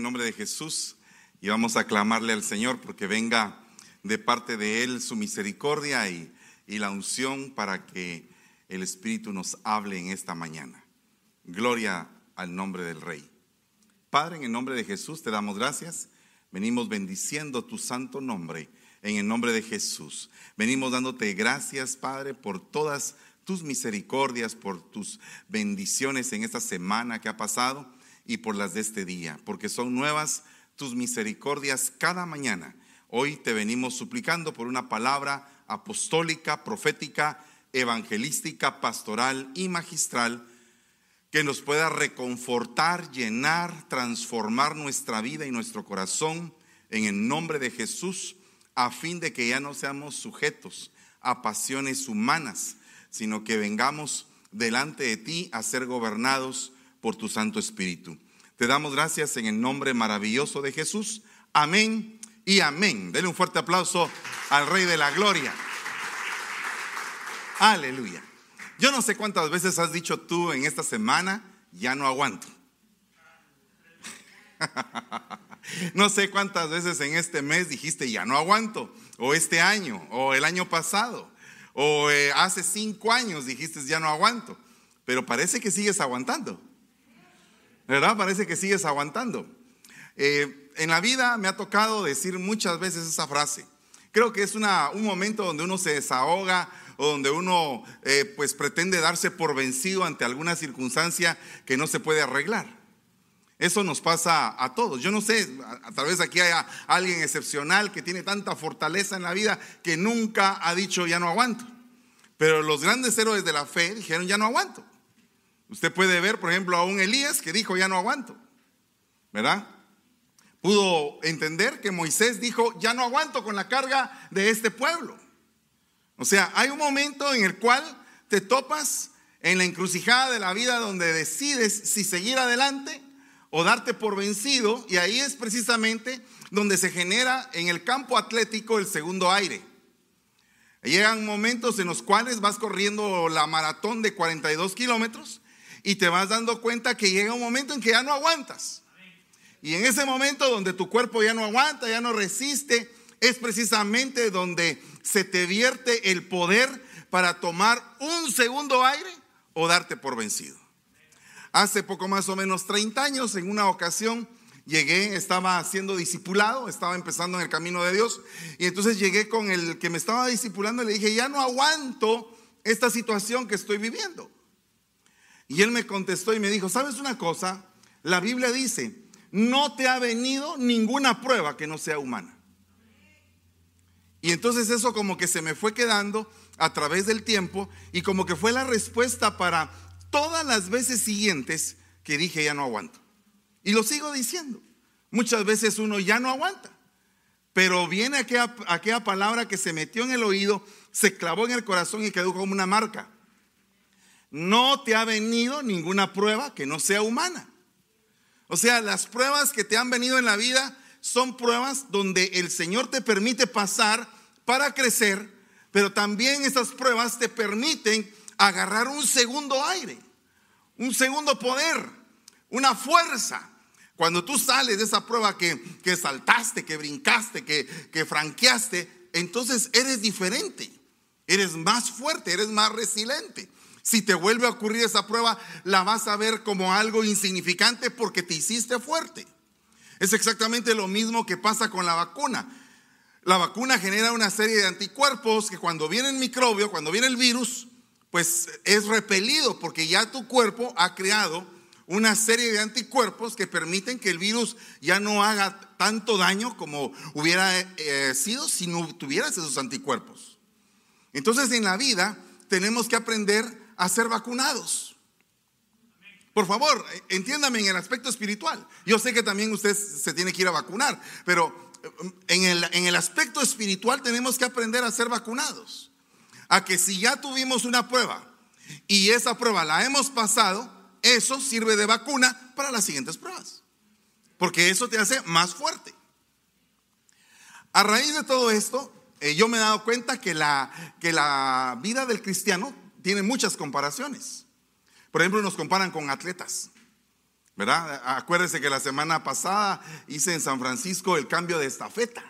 En nombre de Jesús y vamos a clamarle al Señor porque venga de parte de Él su misericordia y, y la unción para que el Espíritu nos hable en esta mañana. Gloria al nombre del Rey. Padre, en el nombre de Jesús te damos gracias. Venimos bendiciendo tu santo nombre en el nombre de Jesús. Venimos dándote gracias, Padre, por todas tus misericordias, por tus bendiciones en esta semana que ha pasado y por las de este día, porque son nuevas tus misericordias cada mañana. Hoy te venimos suplicando por una palabra apostólica, profética, evangelística, pastoral y magistral que nos pueda reconfortar, llenar, transformar nuestra vida y nuestro corazón en el nombre de Jesús, a fin de que ya no seamos sujetos a pasiones humanas, sino que vengamos delante de ti a ser gobernados por tu Santo Espíritu. Te damos gracias en el nombre maravilloso de Jesús. Amén y amén. Dele un fuerte aplauso al Rey de la Gloria. Aleluya. Yo no sé cuántas veces has dicho tú en esta semana, ya no aguanto. no sé cuántas veces en este mes dijiste, ya no aguanto. O este año, o el año pasado, o eh, hace cinco años dijiste, ya no aguanto. Pero parece que sigues aguantando. ¿Verdad? Parece que sigues aguantando. Eh, en la vida me ha tocado decir muchas veces esa frase. Creo que es un momento donde uno se desahoga o donde uno eh, pues pretende darse por vencido ante alguna circunstancia que no se puede arreglar. Eso nos pasa a todos. Yo no sé, tal vez aquí haya alguien excepcional que tiene tanta fortaleza en la vida que nunca ha dicho ya no aguanto. Pero los grandes héroes de la fe dijeron ya no aguanto. Usted puede ver, por ejemplo, a un Elías que dijo, ya no aguanto, ¿verdad? Pudo entender que Moisés dijo, ya no aguanto con la carga de este pueblo. O sea, hay un momento en el cual te topas en la encrucijada de la vida donde decides si seguir adelante o darte por vencido y ahí es precisamente donde se genera en el campo atlético el segundo aire. Llegan momentos en los cuales vas corriendo la maratón de 42 kilómetros y te vas dando cuenta que llega un momento en que ya no aguantas. Y en ese momento donde tu cuerpo ya no aguanta, ya no resiste, es precisamente donde se te vierte el poder para tomar un segundo aire o darte por vencido. Hace poco más o menos 30 años, en una ocasión, llegué, estaba siendo discipulado, estaba empezando en el camino de Dios, y entonces llegué con el que me estaba discipulando y le dije, ya no aguanto esta situación que estoy viviendo. Y él me contestó y me dijo, ¿sabes una cosa? La Biblia dice, no te ha venido ninguna prueba que no sea humana. Y entonces eso como que se me fue quedando a través del tiempo y como que fue la respuesta para todas las veces siguientes que dije ya no aguanto. Y lo sigo diciendo. Muchas veces uno ya no aguanta. Pero viene aquella, aquella palabra que se metió en el oído, se clavó en el corazón y quedó como una marca no te ha venido ninguna prueba que no sea humana. O sea, las pruebas que te han venido en la vida son pruebas donde el Señor te permite pasar para crecer, pero también esas pruebas te permiten agarrar un segundo aire, un segundo poder, una fuerza. Cuando tú sales de esa prueba que, saltaste, que brincaste, que, que franqueaste, entonces eres diferente, eres más fuerte, eres más resiliente. Si te vuelve a ocurrir esa prueba, la vas a ver como algo insignificante porque te hiciste fuerte. Es exactamente lo mismo que pasa con la vacuna. La vacuna genera una serie de anticuerpos que cuando viene el microbio, cuando viene el virus, pues es repelido porque ya tu cuerpo ha creado una serie de anticuerpos que permiten que el virus ya no haga tanto daño como hubiera eh, sido si no tuvieras esos anticuerpos. Entonces en la vida tenemos que aprender a ser vacunados. Por favor, entiéndame en el aspecto espiritual. Yo sé que también usted se tiene que ir a vacunar, pero eh, en el, en el aspecto espiritual tenemos que aprender a ser vacunados. A que si ya tuvimos una prueba y esa prueba la hemos pasado, eso sirve de vacuna para las siguientes pruebas. Porque eso te hace más fuerte. A raíz de todo esto, eh, yo me he dado cuenta que la, que la vida del cristiano tiene muchas comparaciones. Por ejemplo, nos comparan con atletas. ¿verdad? Acuérdese que la semana pasada hice en San Francisco el cambio de estafeta.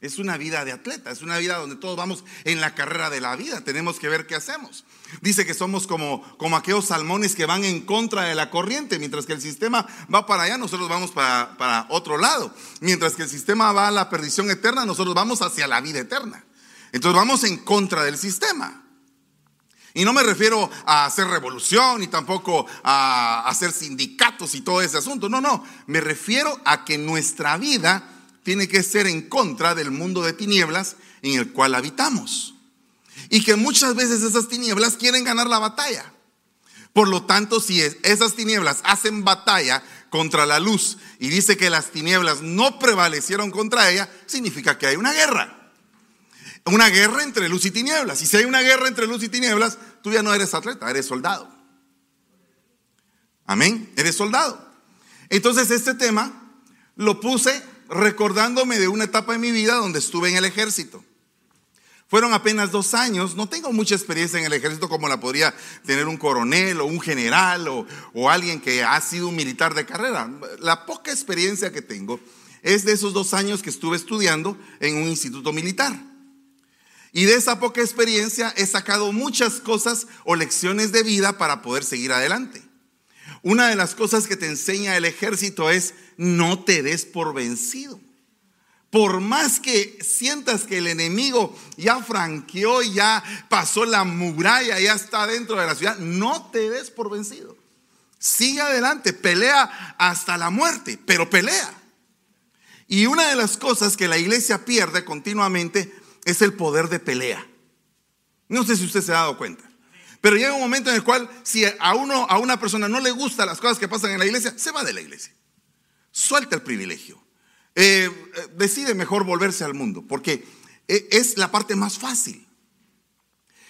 Es una vida de atleta, es una vida donde todos vamos en la carrera de la vida, tenemos que ver qué hacemos. Dice que somos como, como aquellos salmones que van en contra de la corriente, mientras que el sistema va para allá, nosotros vamos para, para otro lado. Mientras que el sistema va a la perdición eterna, nosotros vamos hacia la vida eterna. Entonces vamos en contra del sistema. Y no me refiero a hacer revolución ni tampoco a hacer sindicatos y todo ese asunto. No, no. Me refiero a que nuestra vida tiene que ser en contra del mundo de tinieblas en el cual habitamos. Y que muchas veces esas tinieblas quieren ganar la batalla. Por lo tanto, si esas tinieblas hacen batalla contra la luz y dice que las tinieblas no prevalecieron contra ella, significa que hay una guerra. Una guerra entre luz y tinieblas. Y si hay una guerra entre luz y tinieblas, tú ya no eres atleta, eres soldado. Amén, eres soldado. Entonces este tema lo puse recordándome de una etapa en mi vida donde estuve en el ejército. Fueron apenas dos años, no tengo mucha experiencia en el ejército como la podría tener un coronel o un general o, o alguien que ha sido un militar de carrera. La poca experiencia que tengo es de esos dos años que estuve estudiando en un instituto militar. Y de esa poca experiencia he sacado muchas cosas o lecciones de vida para poder seguir adelante. Una de las cosas que te enseña el ejército es no te des por vencido. Por más que sientas que el enemigo ya franqueó, ya pasó la muralla, ya está dentro de la ciudad, no te des por vencido. Sigue adelante, pelea hasta la muerte, pero pelea. Y una de las cosas que la iglesia pierde continuamente es el poder de pelea. No sé si usted se ha dado cuenta. Pero llega un momento en el cual si a uno a una persona no le gustan las cosas que pasan en la iglesia, se va de la iglesia. Suelta el privilegio. Eh, eh, decide mejor volverse al mundo, porque eh, es la parte más fácil.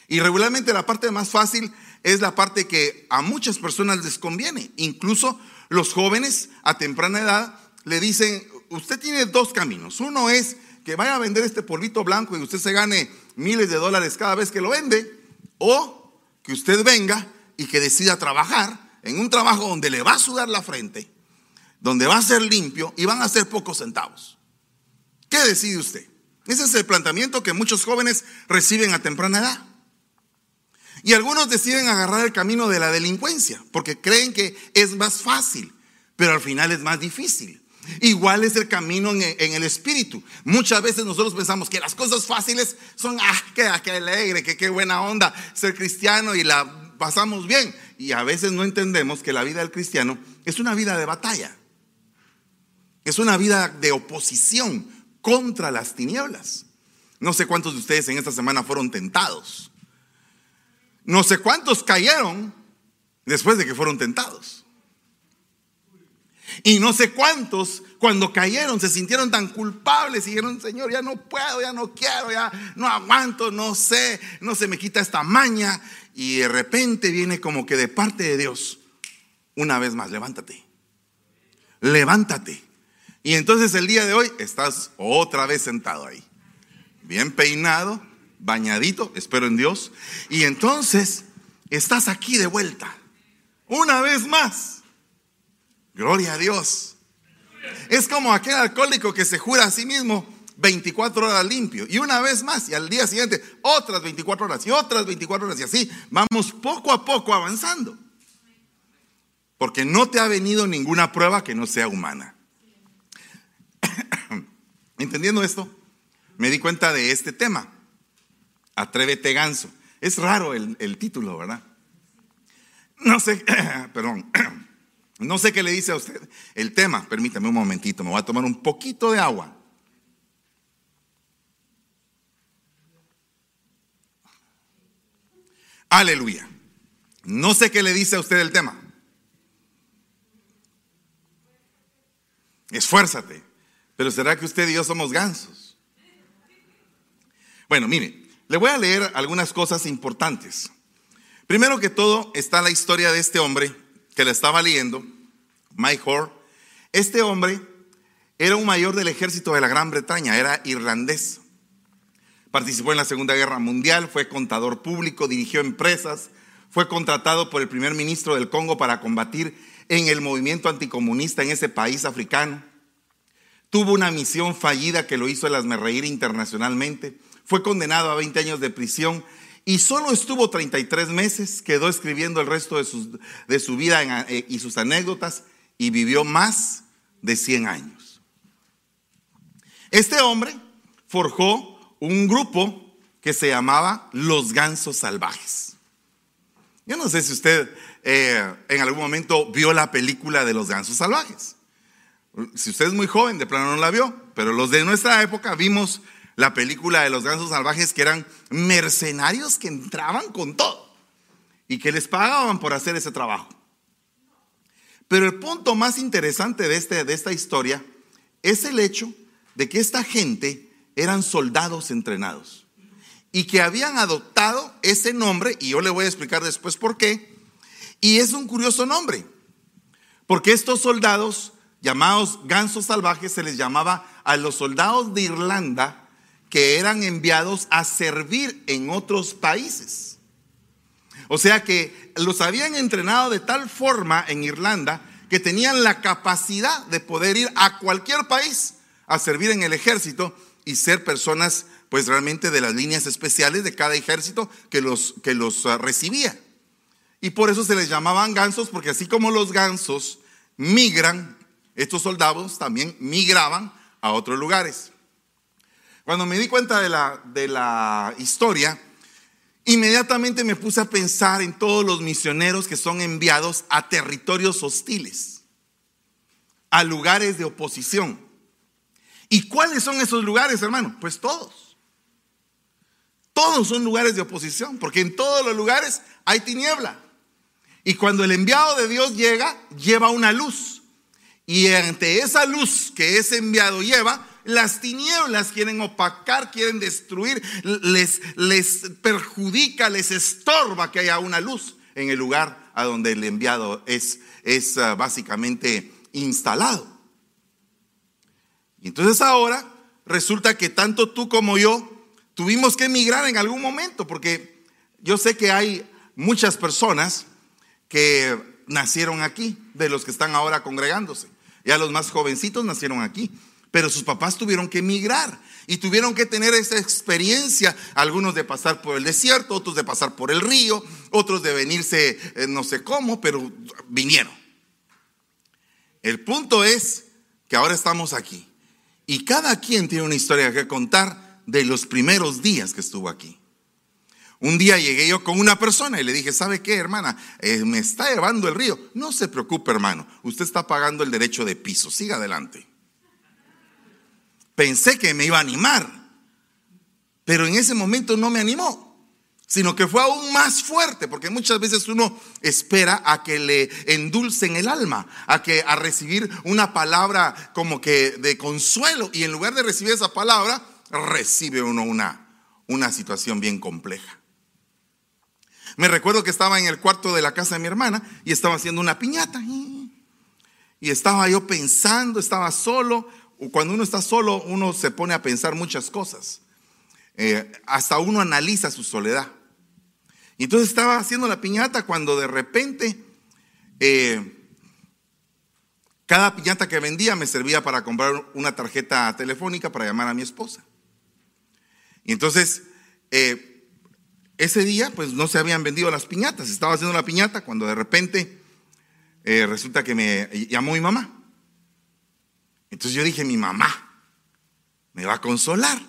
Y regularmente la parte más fácil es la parte que a muchas personas les conviene. Incluso los jóvenes a temprana edad le dicen, usted tiene dos caminos. Uno es que vaya a vender este polvito blanco y usted se gane miles de dólares cada vez que lo vende, o que usted venga y que decida trabajar en un trabajo donde le va a sudar la frente donde va a ser limpio y van a ser pocos centavos. ¿Qué decide usted? Ese es el planteamiento que muchos jóvenes reciben a temprana edad. Y algunos deciden agarrar el camino de la delincuencia porque creen que es más fácil, pero al final es más difícil. Igual es el camino en, el espíritu. Muchas veces nosotros pensamos que las cosas fáciles son, ah, qué, qué alegre, que qué buena onda ser cristiano y la pasamos bien. Y a veces no entendemos que la vida del cristiano es una vida de batalla. Es una vida de oposición contra las tinieblas. No sé cuántos de ustedes en esta semana fueron tentados. No sé cuántos cayeron después de que fueron tentados. Y no sé cuántos cuando cayeron se sintieron tan culpables y dijeron, Señor, ya no puedo, ya no quiero, ya no aguanto, no sé, no se me quita esta maña. Y de repente viene como que de parte de Dios, una vez más, levántate, levántate. Y entonces el día de hoy estás otra vez sentado ahí, bien peinado, bañadito, espero en Dios. Y entonces estás aquí de vuelta, una vez más. Gloria a Dios. Es como aquel alcohólico que se jura a sí mismo 24 horas limpio y una vez más y al día siguiente otras 24 horas y otras 24 horas y así vamos poco a poco avanzando. Porque no te ha venido ninguna prueba que no sea humana. Entendiendo esto, me di cuenta de este tema. Atrévete ganso. Es raro el, el título, ¿verdad? No sé, perdón, no sé qué le dice a usted el tema. Permítame un momentito, me voy a tomar un poquito de agua. Aleluya. No sé qué le dice a usted el tema. Esfuérzate. Pero ¿será que usted y yo somos gansos? Bueno, mire, le voy a leer algunas cosas importantes. Primero que todo está la historia de este hombre que le estaba leyendo, Mike Hoare. Este hombre era un mayor del ejército de la Gran Bretaña, era irlandés. Participó en la Segunda Guerra Mundial, fue contador público, dirigió empresas, fue contratado por el primer ministro del Congo para combatir en el movimiento anticomunista en ese país africano. Tuvo una misión fallida que lo hizo el asmerreír internacionalmente. Fue condenado a 20 años de prisión y solo estuvo 33 meses. Quedó escribiendo el resto de, de su vida eh, y sus anécdotas y vivió más de 100 años. Este hombre forjó un grupo que se llamaba Los Gansos Salvajes. Yo no sé si usted eh, en algún momento vio la película de Los Gansos Salvajes. Si usted es muy joven, de plano no la vio, pero los de nuestra época vimos la película de los gansos salvajes que eran mercenarios que entraban con todo y que les pagaban por hacer ese trabajo. Pero el punto más interesante de, este, de esta historia es el hecho de que esta gente eran soldados entrenados y que habían adoptado ese nombre, y yo le voy a explicar después por qué, y es un curioso nombre, porque estos soldados llamados gansos salvajes, se les llamaba a los soldados de Irlanda que eran enviados a servir en otros países. O sea que los habían entrenado de tal forma en Irlanda que tenían la capacidad de poder ir a cualquier país a servir en el ejército y ser personas pues realmente de las líneas especiales de cada ejército que los, que los ah, recibía. Y por eso se les llamaban gansos, porque así como los gansos migran estos soldados también migraban a otros lugares. Cuando me di cuenta de la, de la historia, inmediatamente me puse a pensar en todos los misioneros que son enviados a territorios hostiles, a lugares de oposición. ¿Y cuáles son esos lugares, hermano? Pues todos. Todos son lugares de oposición, porque en todos los lugares hay tiniebla. Y cuando el enviado de Dios llega, lleva una luz. Y ante esa luz que ese enviado lleva, las tinieblas quieren opacar, quieren destruir, les, les perjudica, les estorba que haya una luz en el lugar a donde el enviado es, es ah, básicamente instalado. Entonces ahora resulta que tanto tú como yo tuvimos que emigrar en algún momento, porque yo sé que hay muchas personas que nacieron aquí, de los que están ahora congregándose. Ya los más jovencitos nacieron aquí, pero sus papás tuvieron que emigrar y tuvieron que tener esa experiencia, algunos de pasar por el desierto, otros de pasar por el río, otros de venirse eh, no sé cómo, pero vinieron. El punto es que ahora estamos aquí y cada quien tiene una historia que contar de los primeros días que estuvo aquí. Un día llegué yo con una persona y le dije, ¿sabe qué, hermana? Eh, me está llevando el río. No se preocupe, hermano. Usted está pagando el derecho de piso. Siga adelante. Pensé que me iba a animar, pero en ese momento no me animó, sino que fue aún más fuerte, porque muchas veces uno espera a que le endulcen el alma, a que a recibir una palabra como que de consuelo, y en lugar de recibir esa palabra, recibe uno una, una situación bien compleja. Me recuerdo que estaba en el cuarto de la casa de mi hermana y estaba haciendo una piñata. Y estaba yo pensando, estaba solo. Cuando uno está solo, uno se pone a pensar muchas cosas. Eh, hasta uno analiza su soledad. Y entonces estaba haciendo la piñata cuando de repente eh, cada piñata que vendía me servía para comprar una tarjeta telefónica para llamar a mi esposa. Y entonces eh, ese día pues no se habían vendido las piñatas, estaba haciendo la piñata cuando de repente resulta que me llamó mi mamá. Entonces yo dije, mi mamá me va a consolar.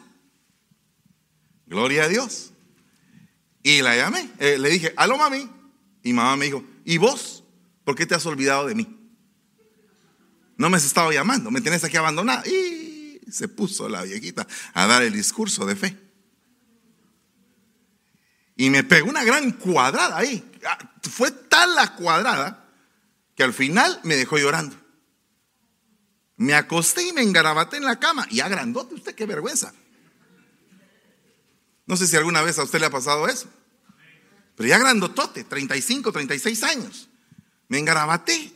Gloria a Dios. Y la llamé, eh, le dije, aló mami. Y mamá me dijo, ¿y vos? ¿Por qué te has olvidado de mí? No me has estado llamando, me tenés aquí abandonada. Y se puso la viejita a dar el discurso de fe. Y me pegó una gran cuadrada ahí. Ah, fue tal la cuadrada que al final me dejó llorando. Me acosté y me engarabaté en la cama. Y agrandote usted, qué vergüenza. No sé si alguna vez a usted le ha pasado eso. Pero ya grandotote, 35, 36 años. Me engarabaté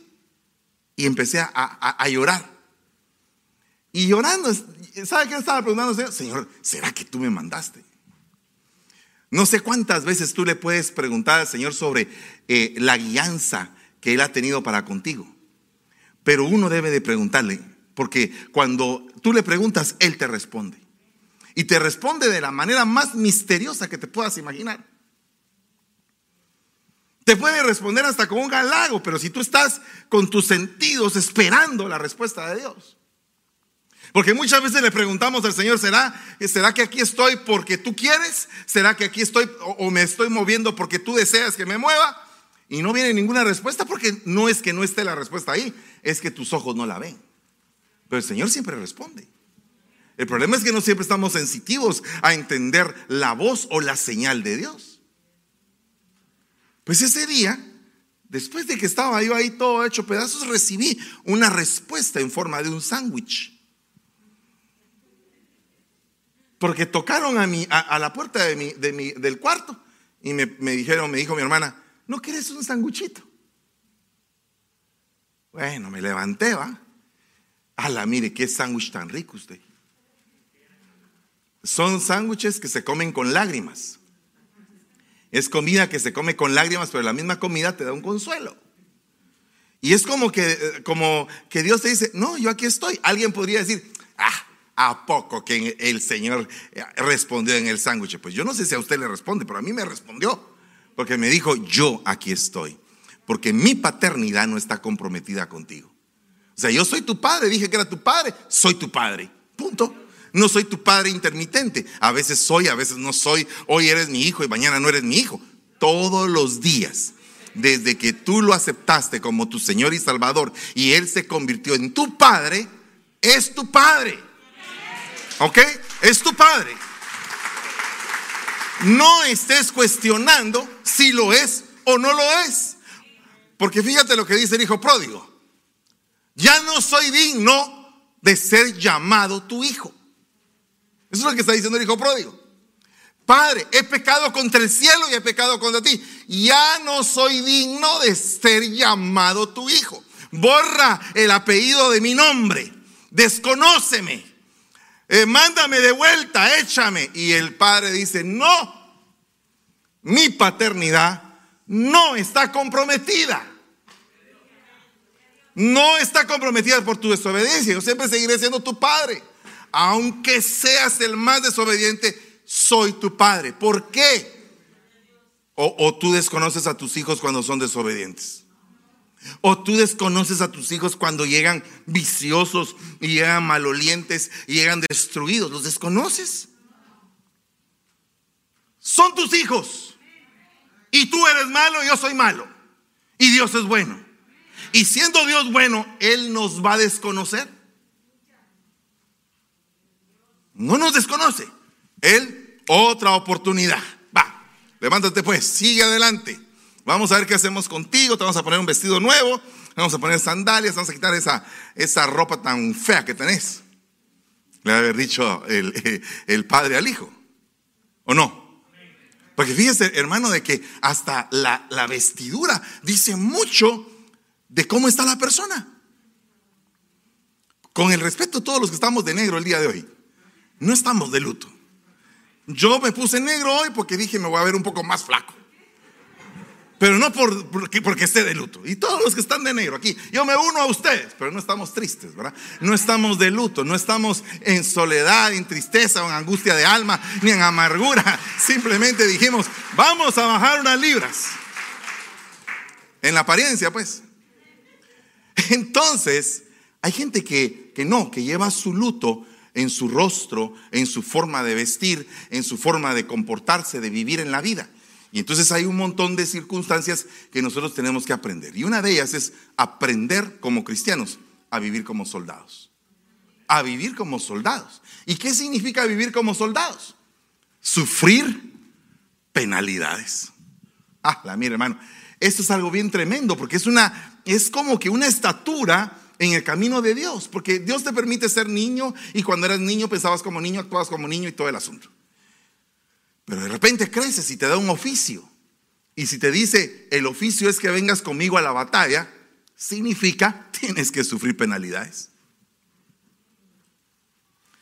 y empecé a, llorar. Y llorando, ¿sabe qué estaba preguntando? Señor, ¿será que tú me mandaste? No sé cuántas veces tú le puedes preguntar al Señor sobre eh, la guianza que Él ha tenido para contigo. Pero uno debe de preguntarle, porque cuando tú le preguntas, Él te responde. Y te responde de la manera más misteriosa que te puedas imaginar. Te puede responder hasta con un galago, pero si tú estás con tus sentidos esperando la respuesta de Dios. Porque muchas veces le preguntamos al Señor, ¿será, ¿será que aquí estoy porque tú quieres? ¿Será que aquí estoy o me estoy moviendo porque tú deseas que me mueva? Y no viene ninguna respuesta porque no es que no esté la respuesta ahí, es que tus ojos no la ven. Pero el Señor siempre responde. El problema es que no siempre estamos sensitivos a entender la voz o la señal de Dios. Pues ese día, después de que estaba yo ahí todo hecho pedazos, recibí una respuesta en forma de un sándwich. Porque tocaron a, mi, a, la puerta de mi, de mi, del cuarto y me, me, dijeron, me dijo mi hermana, ¿no quieres un sanguchito? Bueno, me levanté, va. Ala, mire, qué sándwich tan rico usted. Son sándwiches que se comen con lágrimas. Es comida que se come con lágrimas, pero la misma comida te da un consuelo. Y es como que, eh, como que Dios te dice, no, yo aquí estoy. Alguien podría decir, ah, ¿A poco que el Señor eh, respondió en el sándwich? Pues yo no sé si a usted le responde, pero a mí me respondió. Porque me dijo, yo aquí estoy. Porque mi paternidad no está comprometida contigo. O sea, yo soy tu padre, dije que era tu padre, soy tu padre. Punto. No soy tu padre intermitente. A veces soy, a veces no soy. Hoy eres mi hijo y mañana no eres mi hijo. Todos los días desde que tú lo aceptaste como tu Señor y Salvador y Él se convirtió en tu Padre, es tu Padre. ¿Ok? Es tu padre. No estés cuestionando si lo es o no lo es. Porque fíjate lo que dice el hijo pródigo. Ya no soy digno de ser llamado tu hijo. Eso es lo que está diciendo el hijo pródigo. Padre, he pecado contra el cielo y he pecado contra ti. Ya no soy digno de ser llamado tu hijo. Borra el apellido de mi nombre. Desconóceme. Eh, mándame de vuelta, échame. Y el padre dice, no, mi paternidad no está comprometida. No está comprometida por tu desobediencia. Yo siempre seguiré siendo tu padre. Aunque seas el más desobediente, soy tu padre. ¿Por qué? O, tú desconoces a tus hijos cuando son desobedientes. O tú desconoces a tus hijos cuando llegan viciosos y llegan malolientes y llegan destruidos. ¿Los desconoces? Son tus hijos. Y tú eres malo yo soy malo. Y Dios es bueno. Y siendo Dios bueno, Él nos va a desconocer. No nos desconoce. Él, otra oportunidad. Va, levántate pues, sigue adelante. Vamos a ver qué hacemos contigo. Te vamos a poner un vestido nuevo. Vamos a poner sandalias. Vamos a quitar esa, esa ropa tan fea que tenés. Le haber dicho el, el padre al hijo. ¿O no? Porque fíjese, hermano, de que hasta la, la vestidura dice mucho de cómo está la persona. Con el respeto a todos los que estamos de negro el día de hoy. No estamos de luto. Yo me puse negro hoy porque dije me voy a ver un poco más flaco. Pero no por, porque, porque esté de luto. Y todos los que están de negro aquí, yo me uno a ustedes, pero no estamos tristes, ¿verdad? No estamos de luto, no estamos en soledad, en tristeza o en angustia de alma, ni en amargura. Simplemente dijimos, vamos a bajar unas libras. En la apariencia, pues. Entonces, hay gente que, que no, que lleva su luto en su rostro, en su forma de vestir, en su forma de comportarse, de vivir en la vida. Y entonces hay un montón de circunstancias que nosotros tenemos que aprender. Y una de ellas es aprender como cristianos a vivir como soldados. A vivir como soldados. ¿Y qué significa vivir como soldados? Sufrir penalidades. Ah, la mira, hermano. Esto es algo bien tremendo porque es una es como que una estatura en el camino de Dios, porque Dios te permite ser niño y cuando eras niño pensabas como niño, actuabas como niño y todo el asunto. Pero de repente creces y te da un oficio. Y si te dice, el oficio es que vengas conmigo a la batalla, significa tienes que sufrir penalidades.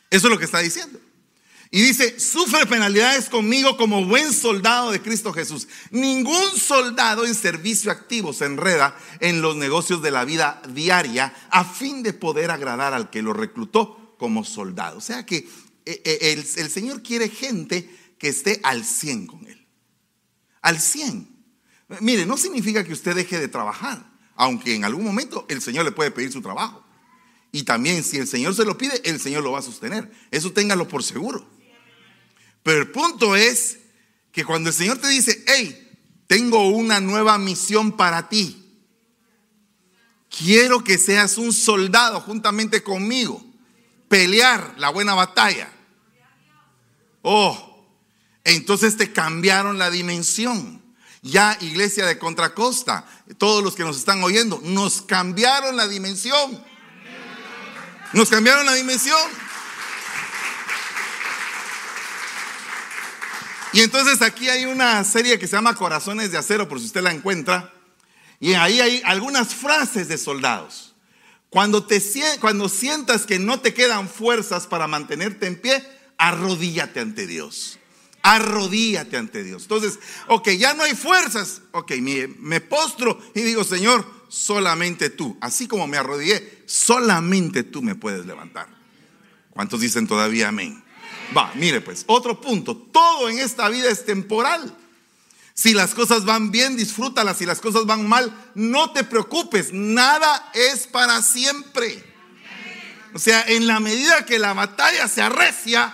Eso es lo que está diciendo. Y dice, sufre penalidades conmigo como buen soldado de Cristo Jesús. Ningún soldado en servicio activo se enreda en los negocios de la vida diaria a fin de poder agradar al que lo reclutó como soldado. O sea que eh, eh, el, Señor quiere gente que esté al 100 con Él. Al 100. Mire, no significa que usted deje de trabajar, aunque en algún momento el Señor le puede pedir su trabajo. Y también si el Señor se lo pide, el Señor lo va a sostener. Eso téngalo por seguro. Pero el punto es que cuando el Señor te dice, hey, tengo una nueva misión para ti. Quiero que seas un soldado juntamente conmigo. Pelear la buena batalla. Oh, entonces te cambiaron la dimensión. Ya iglesia de Contracosta, todos los que nos están oyendo, nos cambiaron la dimensión. Nos cambiaron la dimensión. Y entonces aquí hay una serie que se llama Corazones de Acero, por si usted la encuentra. Y ahí hay algunas frases de soldados. Cuando, te, cuando sientas que no te quedan fuerzas para mantenerte en pie, arrodíllate ante Dios. Arrodíllate ante Dios. Entonces, ok, ya no hay fuerzas. Ok, me, me postro y digo, Señor, solamente tú. Así como me arrodillé, solamente tú me puedes levantar. ¿Cuántos dicen todavía amén? Va, mire pues, otro punto. Todo en esta vida es temporal. Si las cosas van bien, disfrútalas. Si las cosas van mal, no te preocupes. Nada es para siempre. O sea, en la medida que la batalla se arrecia,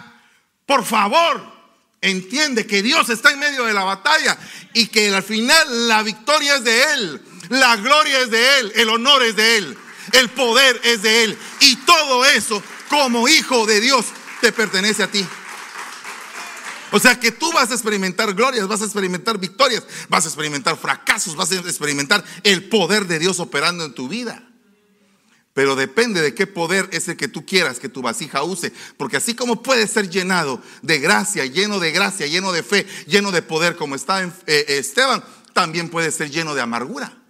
por favor, entiende que Dios está en medio de la batalla y que al final la victoria es de Él, la gloria es de Él, el honor es de Él, el poder es de Él. Y todo eso, como hijo de Dios, te pertenece a ti. O sea que tú vas a experimentar glorias, vas a experimentar victorias, vas a experimentar fracasos, vas a experimentar el poder de Dios operando en tu vida. Pero depende de qué poder es el que tú quieras que tu vasija use. Porque así como puede ser llenado de gracia, lleno de gracia, lleno de fe, lleno de poder, como está eh, Esteban, también puede ser lleno de amargura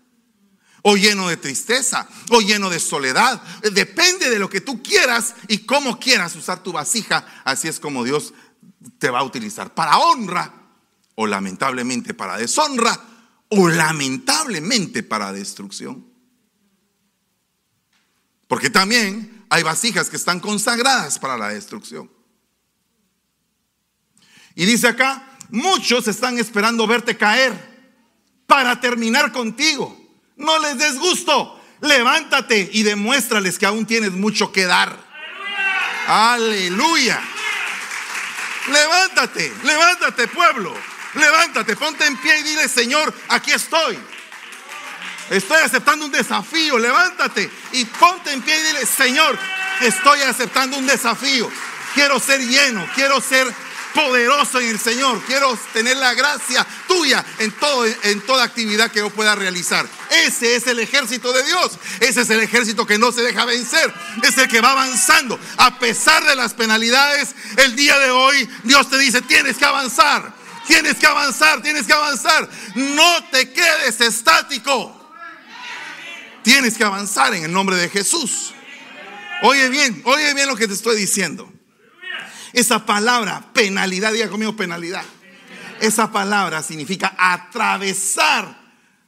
o lleno de tristeza, o lleno de soledad. Depende de lo que tú quieras y cómo quieras usar tu vasija. Así es como Dios te va a utilizar para honra, o lamentablemente para deshonra, o lamentablemente para destrucción. Porque también hay vasijas que están consagradas para la destrucción. Y dice acá, muchos están esperando verte caer para terminar contigo. No les des gusto. Levántate y demuéstrales que aún tienes mucho que dar. Aleluya. Levántate, levántate pueblo. Levántate, ponte en pie y dile, Señor, aquí estoy. Estoy aceptando un desafío. Levántate y ponte en pie y dile, Señor, estoy aceptando un desafío. Quiero ser lleno, quiero ser poderoso en el Señor. Quiero tener la gracia tuya en, todo, en toda actividad que yo pueda realizar. Ese es el ejército de Dios. Ese es el ejército que no se deja vencer. Es el que va avanzando. A pesar de las penalidades, el día de hoy Dios te dice, tienes que avanzar. Tienes que avanzar, tienes que avanzar. No te quedes estático. Tienes que avanzar en el nombre de Jesús. Oye bien, oye bien lo que te estoy diciendo. Esa palabra, penalidad, diga conmigo penalidad. Esa palabra significa atravesar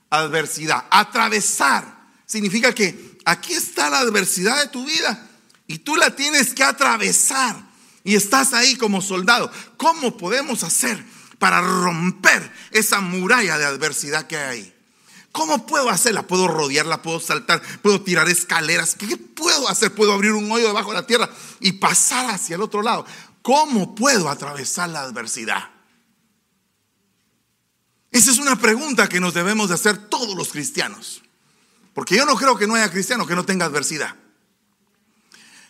adversidad. Atravesar significa que aquí está la adversidad de tu vida y tú la tienes que atravesar. Y estás ahí como soldado. ¿Cómo podemos hacer para romper esa muralla de adversidad que hay ahí? ¿Cómo puedo hacerla? ¿Puedo rodearla? ¿Puedo saltar? ¿Puedo tirar escaleras? ¿Qué puedo hacer? ¿Puedo abrir un hoyo debajo de la tierra y pasar hacia el otro lado? ¿Cómo puedo atravesar la adversidad? Esa es una pregunta que nos debemos de hacer todos los cristianos. Porque yo no creo que no haya cristiano que no tenga adversidad.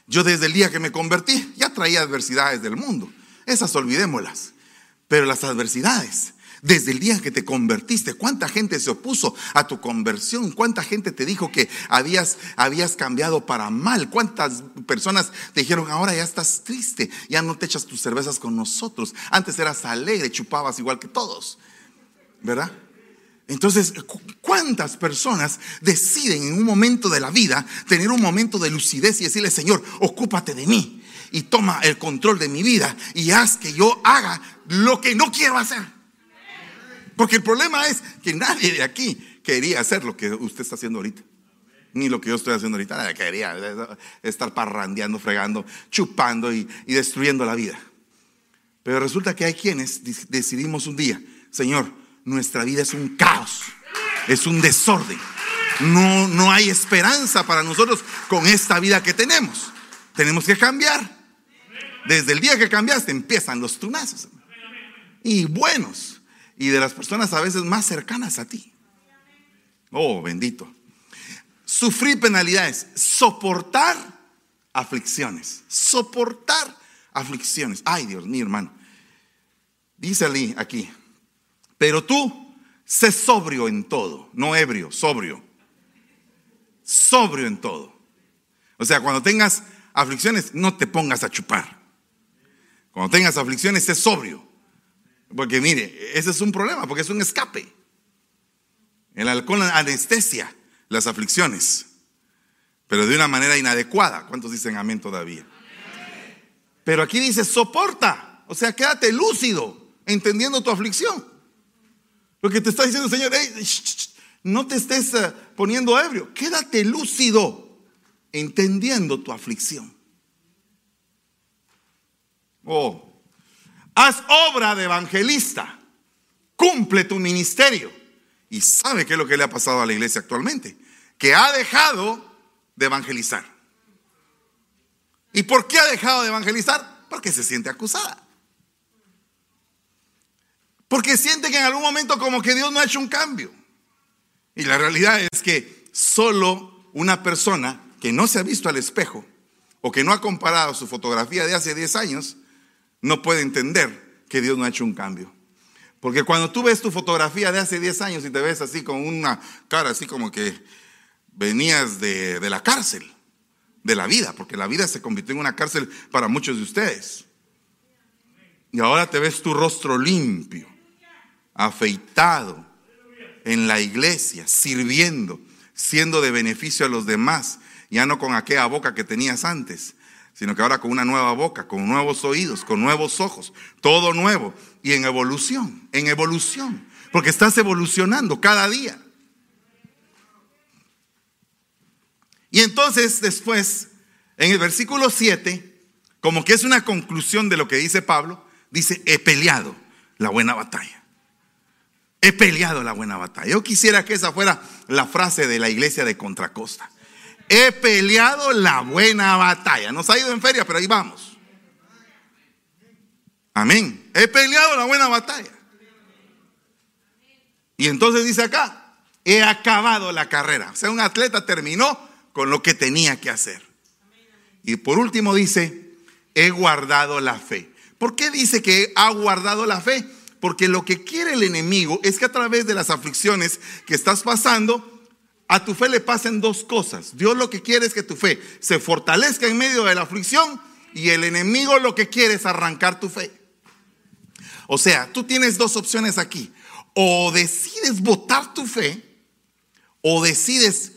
Yo desde el día que me convertí ya traía adversidades del mundo. Esas olvidémoslas. Pero las adversidades desde el día que te convertiste, ¿cuánta gente se opuso a tu conversión? ¿Cuánta gente te dijo que habías, habías cambiado para mal? ¿Cuántas personas te dijeron, ahora ya estás triste, ya no te echas tus cervezas con nosotros? Antes eras alegre, chupabas igual que todos, ¿verdad? Entonces, ¿cuántas personas deciden en un momento de la vida tener un momento de lucidez y decirle, Señor, ocúpate de mí? y toma el control de mi vida y haz que yo haga lo que no quiero hacer. Porque el problema es que nadie de aquí quería hacer lo que usted está haciendo ahorita. Ni lo que yo estoy haciendo ahorita. Nadie quería estar parrandeando, fregando, chupando y, y destruyendo la vida. Pero resulta que hay quienes decidimos un día, Señor, nuestra vida es un caos, es un desorden. No, no hay esperanza para nosotros con esta vida que tenemos. Tenemos que cambiar. Desde el día que cambiaste empiezan los tunazos. Y buenos. Y de las personas a veces más cercanas a ti. Oh, bendito. Sufrir penalidades. Soportar aflicciones. Soportar aflicciones. Ay, Dios mío, hermano. Dice aquí. Pero tú, sé sobrio en todo. No ebrio, sobrio. Sobrio en todo. O sea, cuando tengas aflicciones, no te pongas a chupar. Cuando tengas aflicciones, sé sobrio. Porque mire, ese es un problema, porque es un escape. El alcohol anestesia las aflicciones, pero de una manera inadecuada. ¿Cuántos dicen amén todavía? Pero aquí dice, soporta, o sea, quédate lúcido, entendiendo tu aflicción. Lo que te está diciendo el Señor, no te estés eh, poniendo ebrio, quédate lúcido entendiendo tu aflicción. Oh, haz obra de evangelista, cumple tu ministerio. Y sabe qué es lo que le ha pasado a la iglesia actualmente, que ha dejado de evangelizar. ¿Y por qué ha dejado de evangelizar? Porque se siente acusada. Porque siente que en algún momento como que Dios no ha hecho un cambio. Y la realidad es que solo una persona que no se ha visto al espejo o que no ha comparado su fotografía de hace 10 años, no puede entender que Dios no ha hecho un cambio. Porque cuando tú ves tu fotografía de hace 10 años y te ves así con una cara así como que venías de, de la cárcel, de la vida, porque la vida se convirtió en una cárcel para muchos de ustedes. Y ahora te ves tu rostro limpio, afeitado, en la iglesia, sirviendo, siendo de beneficio a los demás, ya no con aquella boca que tenías antes, sino que ahora con una nueva boca, con nuevos oídos, con nuevos ojos, todo nuevo y en evolución, en evolución, porque estás evolucionando cada día. Y entonces después, en el versículo 7, como que es una conclusión de lo que dice Pablo, dice, he peleado la buena batalla. He peleado la buena batalla. Yo quisiera que esa fuera la frase de la iglesia de Contracosta. He peleado la buena batalla. Nos ha ido en feria, pero ahí vamos. Amén. He peleado la buena batalla. Y entonces dice acá, he acabado la carrera. O sea, un atleta terminó con lo que tenía que hacer. Y por último dice, he guardado la fe. ¿Por qué dice que ha guardado la fe? Porque lo que quiere el enemigo es que a través de las aflicciones que estás pasando, a tu fe le pasen dos cosas. Dios lo que quiere es que tu fe se fortalezca en medio de la aflicción y el enemigo lo que quiere es arrancar tu fe. O sea, tú tienes dos opciones aquí. O decides votar tu fe o decides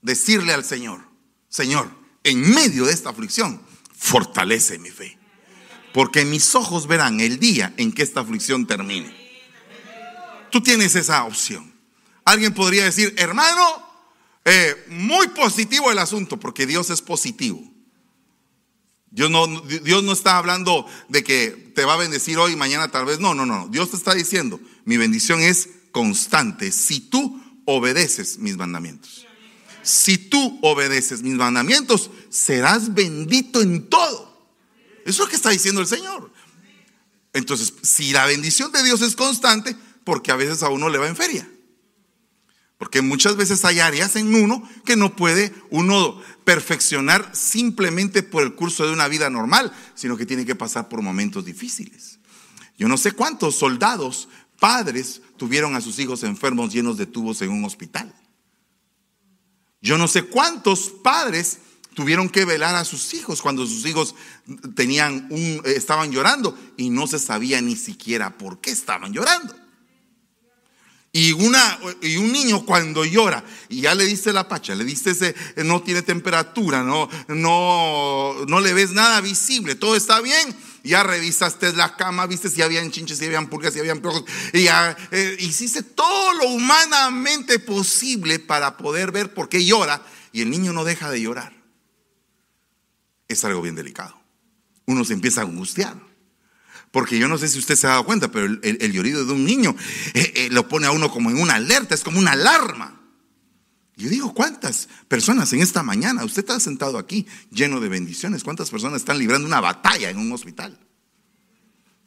decirle al Señor, Señor, en medio de esta aflicción, fortalece mi fe. Porque mis ojos verán el día en que esta aflicción termine. Tú tienes esa opción. Alguien podría decir, hermano, eh, muy positivo el asunto, porque Dios es positivo. Dios no, Dios no está hablando de que te va a bendecir hoy, mañana tal vez. No, no, no. Dios te está diciendo, mi bendición es constante si tú obedeces mis mandamientos. Si tú obedeces mis mandamientos, serás bendito en todo. Eso es lo que está diciendo el Señor. Entonces, si la bendición de Dios es constante, porque a veces a uno le va en feria. Porque muchas veces hay áreas en uno que no puede uno perfeccionar simplemente por el curso de una vida normal, sino que tiene que pasar por momentos difíciles. Yo no sé cuántos soldados, padres, tuvieron a sus hijos enfermos llenos de tubos en un hospital. Yo no sé cuántos padres tuvieron que velar a sus hijos cuando sus hijos tenían un, estaban llorando y no se sabía ni siquiera por qué estaban llorando. Y, una, y un niño cuando llora y ya le diste la pacha, le diste ese, no tiene temperatura, no, no, no le ves nada visible, todo está bien. Ya revisaste la cama, viste si habían chinches, si habían pulgas, si habían piojos. Y ya eh, hiciste todo lo humanamente posible para poder ver por qué llora. Y el niño no deja de llorar. Es algo bien delicado. Uno se empieza a angustiar. Porque yo no sé si usted se ha dado cuenta, pero el, llorido de un niño eh, eh, lo pone a uno como en una alerta, es como una alarma. Yo digo, ¿cuántas personas en esta mañana? Usted está sentado aquí lleno de bendiciones. ¿Cuántas personas están librando una batalla en un hospital?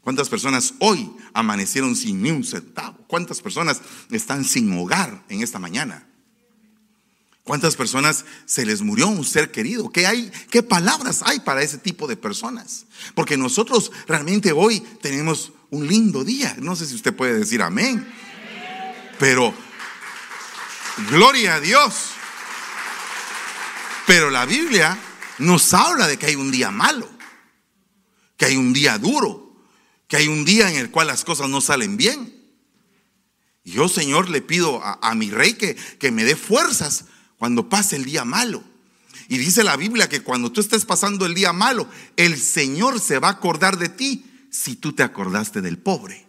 ¿Cuántas personas hoy amanecieron sin ni un centavo? ¿Cuántas personas están sin hogar en esta mañana? ¿Cuántas personas se les murió un ser querido? ¿Qué hay? ¿Qué palabras hay para ese tipo de personas? Porque nosotros realmente hoy tenemos un lindo día. No sé si usted puede decir amén. Pero gloria a Dios. Pero la Biblia nos habla de que hay un día malo, que hay un día duro, que hay un día en el cual las cosas no salen bien. yo, Señor, le pido a, mi rey que, que me dé fuerzas cuando pase el día malo. Y dice la Biblia que cuando tú estés pasando el día malo, el Señor se va a acordar de ti si tú te acordaste del pobre,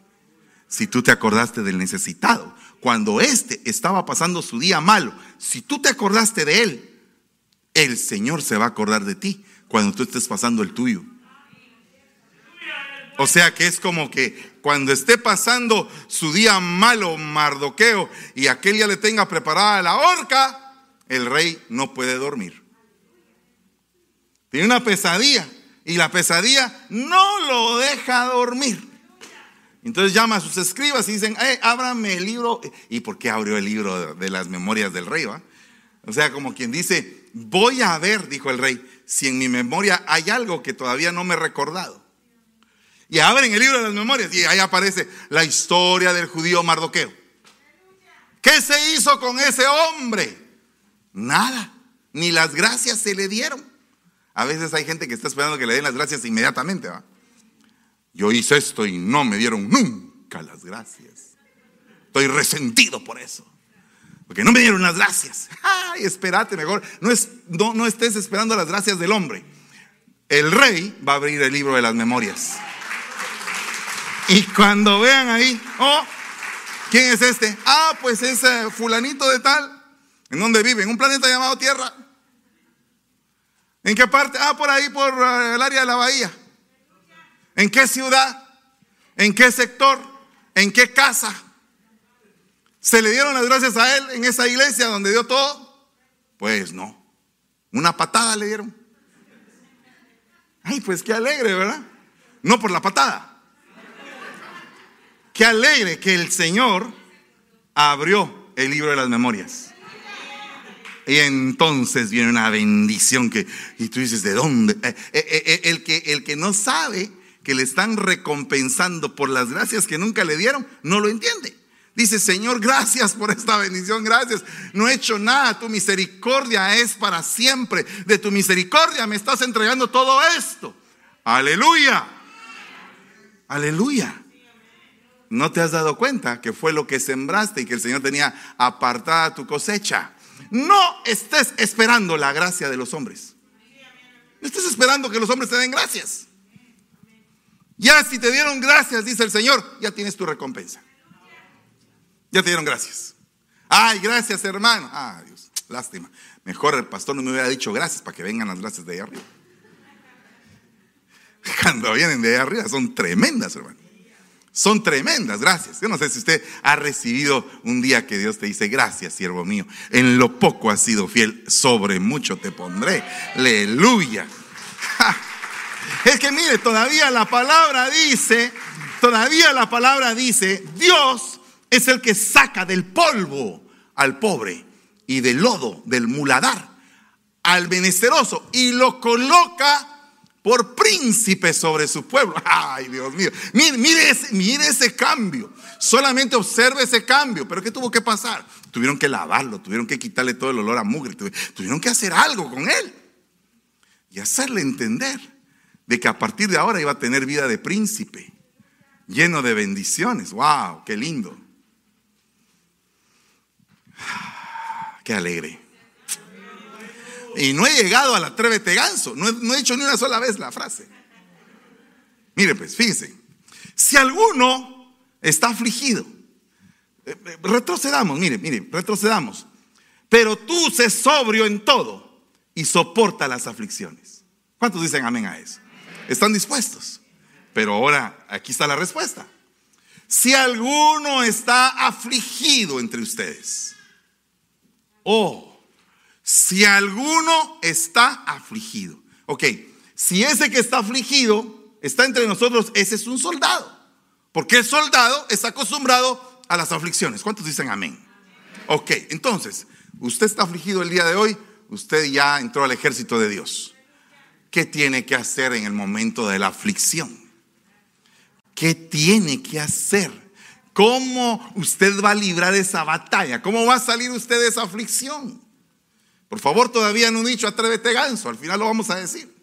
si tú te acordaste del necesitado. Cuando éste estaba pasando su día malo, si tú te acordaste de él, el Señor se va a acordar de ti cuando tú estés pasando el tuyo. O sea que es como que cuando esté pasando su día malo, Mardoqueo, y aquel ya le tenga preparada la horca, el rey no puede dormir. Tiene una pesadilla y la pesadilla no lo deja dormir. Entonces llama a sus escribas y dicen, eh, ábrame el libro. ¿Y por qué abrió el libro de las memorias del rey? Va? O sea, como quien dice, voy a ver, dijo el rey, si en mi memoria hay algo que todavía no me he recordado. Y abren el libro de las memorias y ahí aparece la historia del judío Mardoqueo. ¿Qué se hizo con ese hombre? Nada, ni las gracias se le dieron. A veces hay gente que está esperando que le den las gracias inmediatamente. ¿va? Yo hice esto y no me dieron nunca las gracias. Estoy resentido por eso. Porque no me dieron las gracias. Ay, espérate mejor. No, es, no, no estés esperando las gracias del hombre. El rey va a abrir el libro de las memorias. Y cuando vean ahí, oh, ¿quién es este? Ah, pues es fulanito de tal. ¿En dónde vive? En un planeta llamado Tierra. ¿En qué parte? Ah, por ahí, por eh, el área de la bahía. ¿En qué ciudad? ¿En qué sector? ¿En qué casa? ¿Se le dieron las gracias a él en esa iglesia donde dio todo? Pues no. Una patada le dieron. Ay, pues qué alegre, ¿verdad? No por la patada. Qué alegre que el Señor abrió el libro de las memorias. Y entonces viene una bendición que, y tú dices, ¿de dónde? Eh, eh, eh, el, que, el que no sabe que le están recompensando por las gracias que nunca le dieron, no lo entiende. Dice, Señor, gracias por esta bendición, gracias. No he hecho nada, tu misericordia es para siempre. De tu misericordia me estás entregando todo esto. Aleluya. Aleluya. ¿No te has dado cuenta que fue lo que sembraste y que el Señor tenía apartada tu cosecha? No estés esperando la gracia de los hombres. Estés esperando que los hombres te den gracias. Ya si te dieron gracias, dice el Señor, ya tienes tu recompensa. Ya te dieron gracias. Ay, gracias hermano. Ay, Dios, lástima. Mejor el pastor no me hubiera dicho gracias para que vengan las gracias de ahí arriba. Cuando vienen de ahí arriba son tremendas, hermano son tremendas, gracias. Yo no sé si usted ha recibido un día que Dios te dice, gracias, siervo mío, en lo poco has sido fiel, sobre mucho te pondré. Aleluya. Es que mire, todavía la palabra dice, todavía la palabra dice, Dios es el que saca del polvo al pobre y del lodo, del muladar, al menesteroso y lo coloca por príncipe sobre su pueblo. Ay, Dios mío. Mire, ese, cambio. Solamente observe ese cambio. Pero ¿qué tuvo que pasar? Tuvieron que lavarlo, tuvieron que quitarle todo el olor a mugre, tuvieron que hacer algo con él. Y hacerle entender de que a partir de ahora iba a tener vida de príncipe, lleno de bendiciones. ¡Wow! ¡Qué lindo! Qué alegre. Y no he llegado a la Atrévete Ganso. No he, no he dicho ni una sola vez la frase. Mire, pues, fíjense. Si alguno está afligido, eh, eh, retrocedamos, mire, mire, retrocedamos. Pero tú sé sobrio en todo y soporta las aflicciones. ¿Cuántos dicen amén a eso? ¿Están dispuestos? Pero ahora, aquí está la respuesta. Si alguno está afligido entre ustedes, o si alguno está afligido, ok, si ese que está afligido está entre nosotros, ese es un soldado, porque el soldado está acostumbrado a las aflicciones. ¿Cuántos dicen amén? Ok, entonces, usted está afligido el día de hoy, usted ya entró al ejército de Dios. ¿Qué tiene que hacer en el momento de la aflicción? ¿Qué tiene que hacer? ¿Cómo usted va a librar esa batalla? ¿Cómo va a salir usted de esa aflicción? Por favor, todavía no he dicho atrévete ganso, al final lo vamos a decir.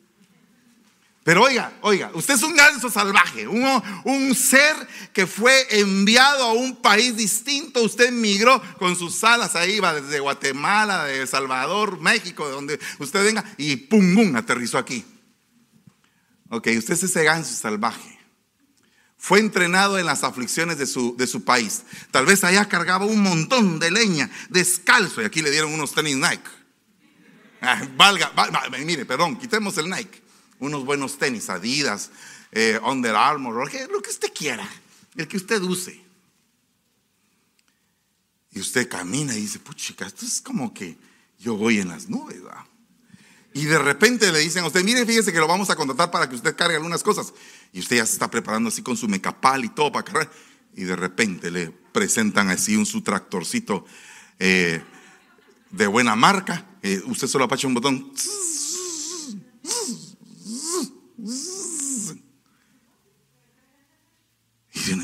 Pero oiga, oiga, usted es un ganso salvaje, un, ser que fue enviado a un país distinto. Usted migró con sus alas, ahí va desde Guatemala, de Salvador, México, de donde usted venga, y pum, pum, aterrizó aquí. Ok, usted es ese ganso salvaje. Fue entrenado en las aflicciones de su, de su país. Tal vez allá cargaba un montón de leña, descalzo, y aquí le dieron unos tenis Nike. Ah, valga, mire, perdón, quitemos el Nike unos buenos tenis, Adidas, eh, Under Armour, lo que usted quiera, el que usted use. Y usted camina y dice, puchica, esto es como que yo voy en las nubes. Y de repente le dicen a usted, mire, fíjese que lo vamos a contratar para que usted cargue algunas cosas. Y usted ya se está preparando así con su mecapal y todo para cargar. Y de repente le presentan así un su tractorcito eh, de buena marca. Eh, usted solo apacha un botón.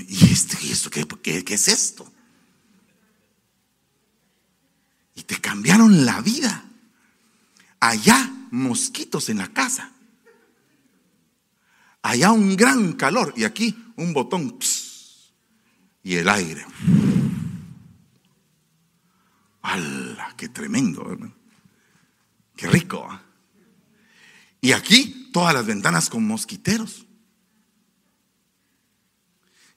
¿Y, esto, y esto qué, qué es esto? Y te cambiaron la vida. Allá mosquitos en la casa. Allá un gran calor y aquí un botón y el aire. ¡Qué tremendo! ¡Qué rico! ¿ah? Y aquí todas las ventanas con mosquiteros.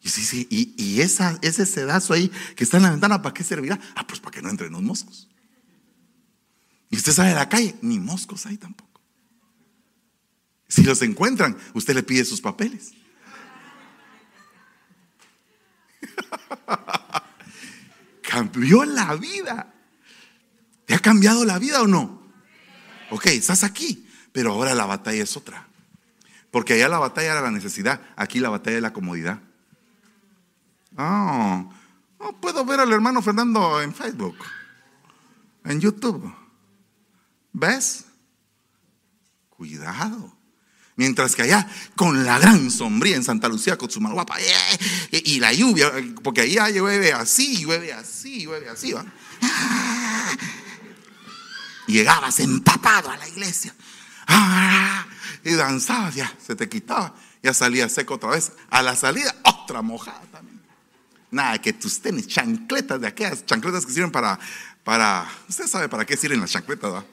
Y, sí, sí, y, esa, ese sedazo ahí que está en la ventana, ¿para qué servirá? Ah, pues para que no entren los moscos. Y usted sale a la calle, ni moscos hay tampoco. Si los encuentran, usted le pide sus papeles. Cambió la vida. ¿Te ha cambiado la vida o no? Ok, estás aquí. Pero ahora la batalla es otra. Porque allá la batalla era la necesidad, aquí la batalla es la comodidad. Oh, no puedo ver al hermano Fernando en Facebook, en YouTube. ¿Ves? Cuidado. Mientras que allá, con la gran sombría en Santa Lucía, con su malguapa, eh, y la lluvia, porque allá llueve así, llueve así, llueve así, ¿va? Llegabas empapado a la iglesia. ¡Ah! y danzabas, ya se te quitaba, ya salía seco otra vez. A la salida, otra mojada también. Nada, que tus tenis, chancletas de aquellas, chancletas que sirven para, para, usted sabe para qué sirven las chancletas, ¿verdad?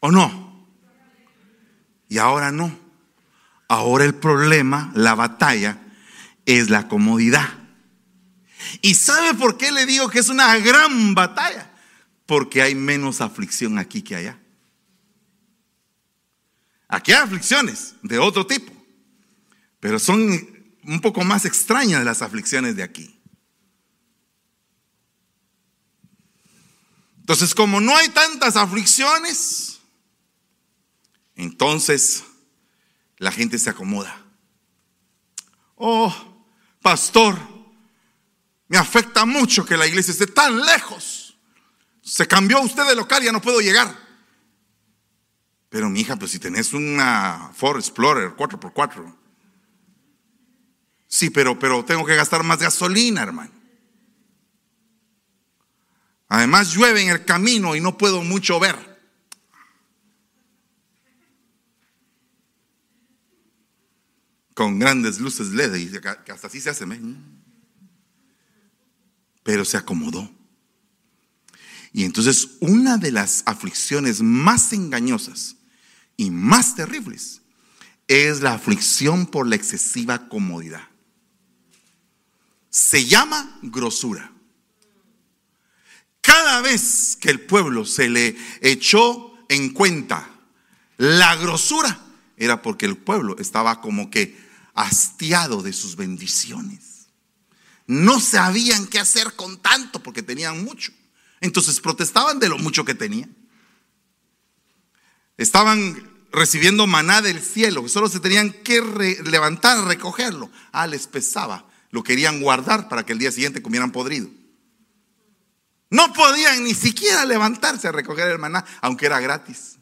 ¿O no? Y ahora no. Ahora el problema, la batalla, es la comodidad. ¿Y sabe por qué le digo que es una gran batalla? porque hay menos aflicción aquí que allá. Aquí hay aflicciones de otro tipo, pero son un poco más extrañas las aflicciones de aquí. Entonces, como no hay tantas aflicciones, entonces la gente se acomoda. Oh, pastor, me afecta mucho que la iglesia esté tan lejos. Se cambió usted de local, ya no puedo llegar. Pero mi hija, pues si tenés una Ford Explorer 4x4. Sí, pero, pero tengo que gastar más gasolina, hermano. Además llueve en el camino y no puedo mucho ver. con grandes luces LED y que hasta así se hace. Pero se acomodó. Y entonces una de las aflicciones más engañosas y más terribles es la aflicción por la excesiva comodidad. Se llama grosura. Cada vez que el pueblo se le echó en cuenta la grosura, era porque el pueblo estaba como que hastiado de sus bendiciones. No sabían qué hacer con tanto porque tenían mucho. Entonces protestaban de lo mucho que tenían. Estaban recibiendo maná del cielo, solo se tenían que levantar a recogerlo. Ah, les pesaba, lo querían guardar para que el día siguiente comieran podrido. No podían ni siquiera levantarse a recoger el maná, aunque era gratis.